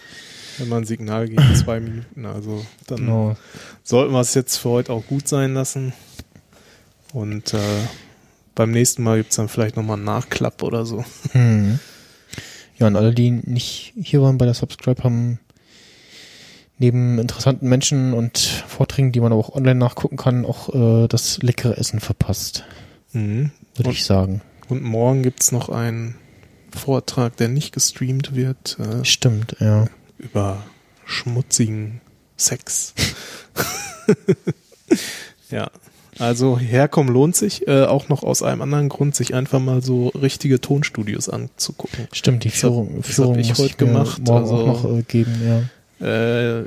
Wenn man ein Signal gibt, zwei Minuten. Also dann Genau. sollten wir es jetzt für heute auch gut sein lassen. Und äh, beim nächsten Mal gibt's dann vielleicht nochmal einen Nachklapp oder so. Hm. Ja, und alle, die nicht hier waren bei der Subscribe, haben neben interessanten Menschen und Vorträgen, die man aber auch online nachgucken kann, auch äh, das leckere Essen verpasst, Mhm. würde ich sagen. Und morgen gibt's noch einen Vortrag, der nicht gestreamt wird, äh, Stimmt, ja. über schmutzigen Sex. ja, also herkommen lohnt sich, äh, auch noch aus einem anderen Grund, sich einfach mal so richtige Tonstudios anzugucken. Stimmt, die Das hab- Führung, das Führung hab ich heute mir gemacht, morgen also- auch noch äh, geben, ja. Äh,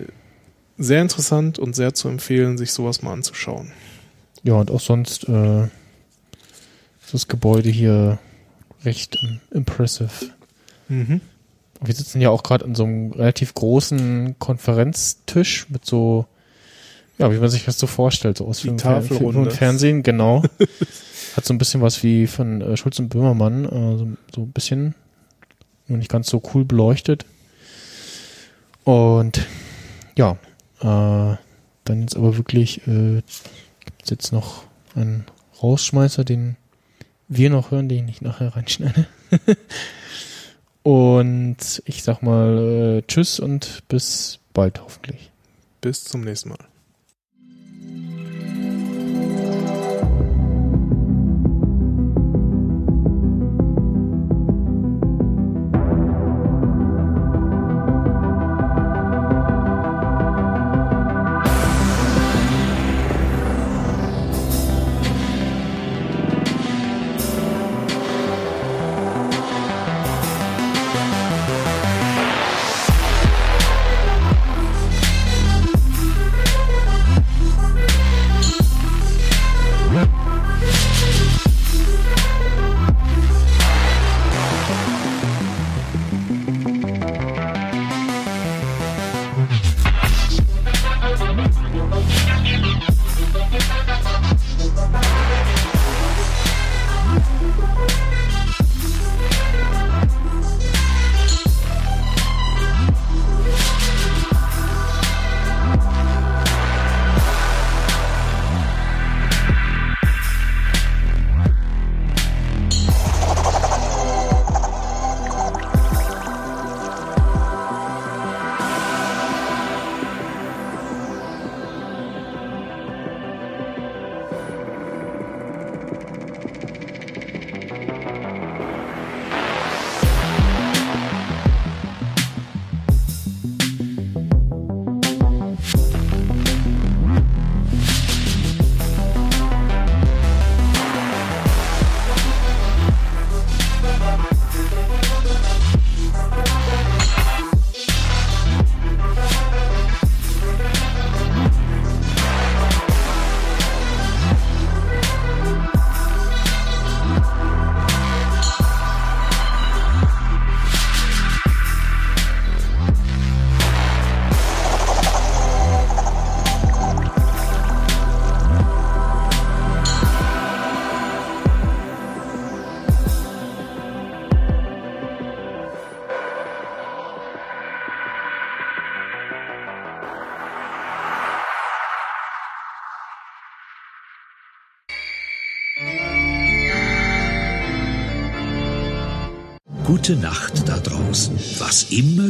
sehr interessant und sehr zu empfehlen, sich sowas mal anzuschauen. Ja, und auch sonst äh, das Gebäude hier recht impressive. Mhm. Wir sitzen ja auch gerade an so einem relativ großen Konferenztisch mit so, ja, wie man sich das so vorstellt, so aus Die Film, und Fernsehen, genau. Hat so ein bisschen was wie von äh, Schulz und Böhmermann, äh, so, so ein bisschen, nur nicht ganz so cool beleuchtet. Und ja, äh, dann jetzt aber wirklich äh, gibt's jetzt noch einen Rausschmeißer, den wir noch hören, den ich nachher reinschneide. und ich sag mal äh, Tschüss und bis bald hoffentlich. Bis zum nächsten Mal.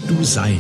Du sein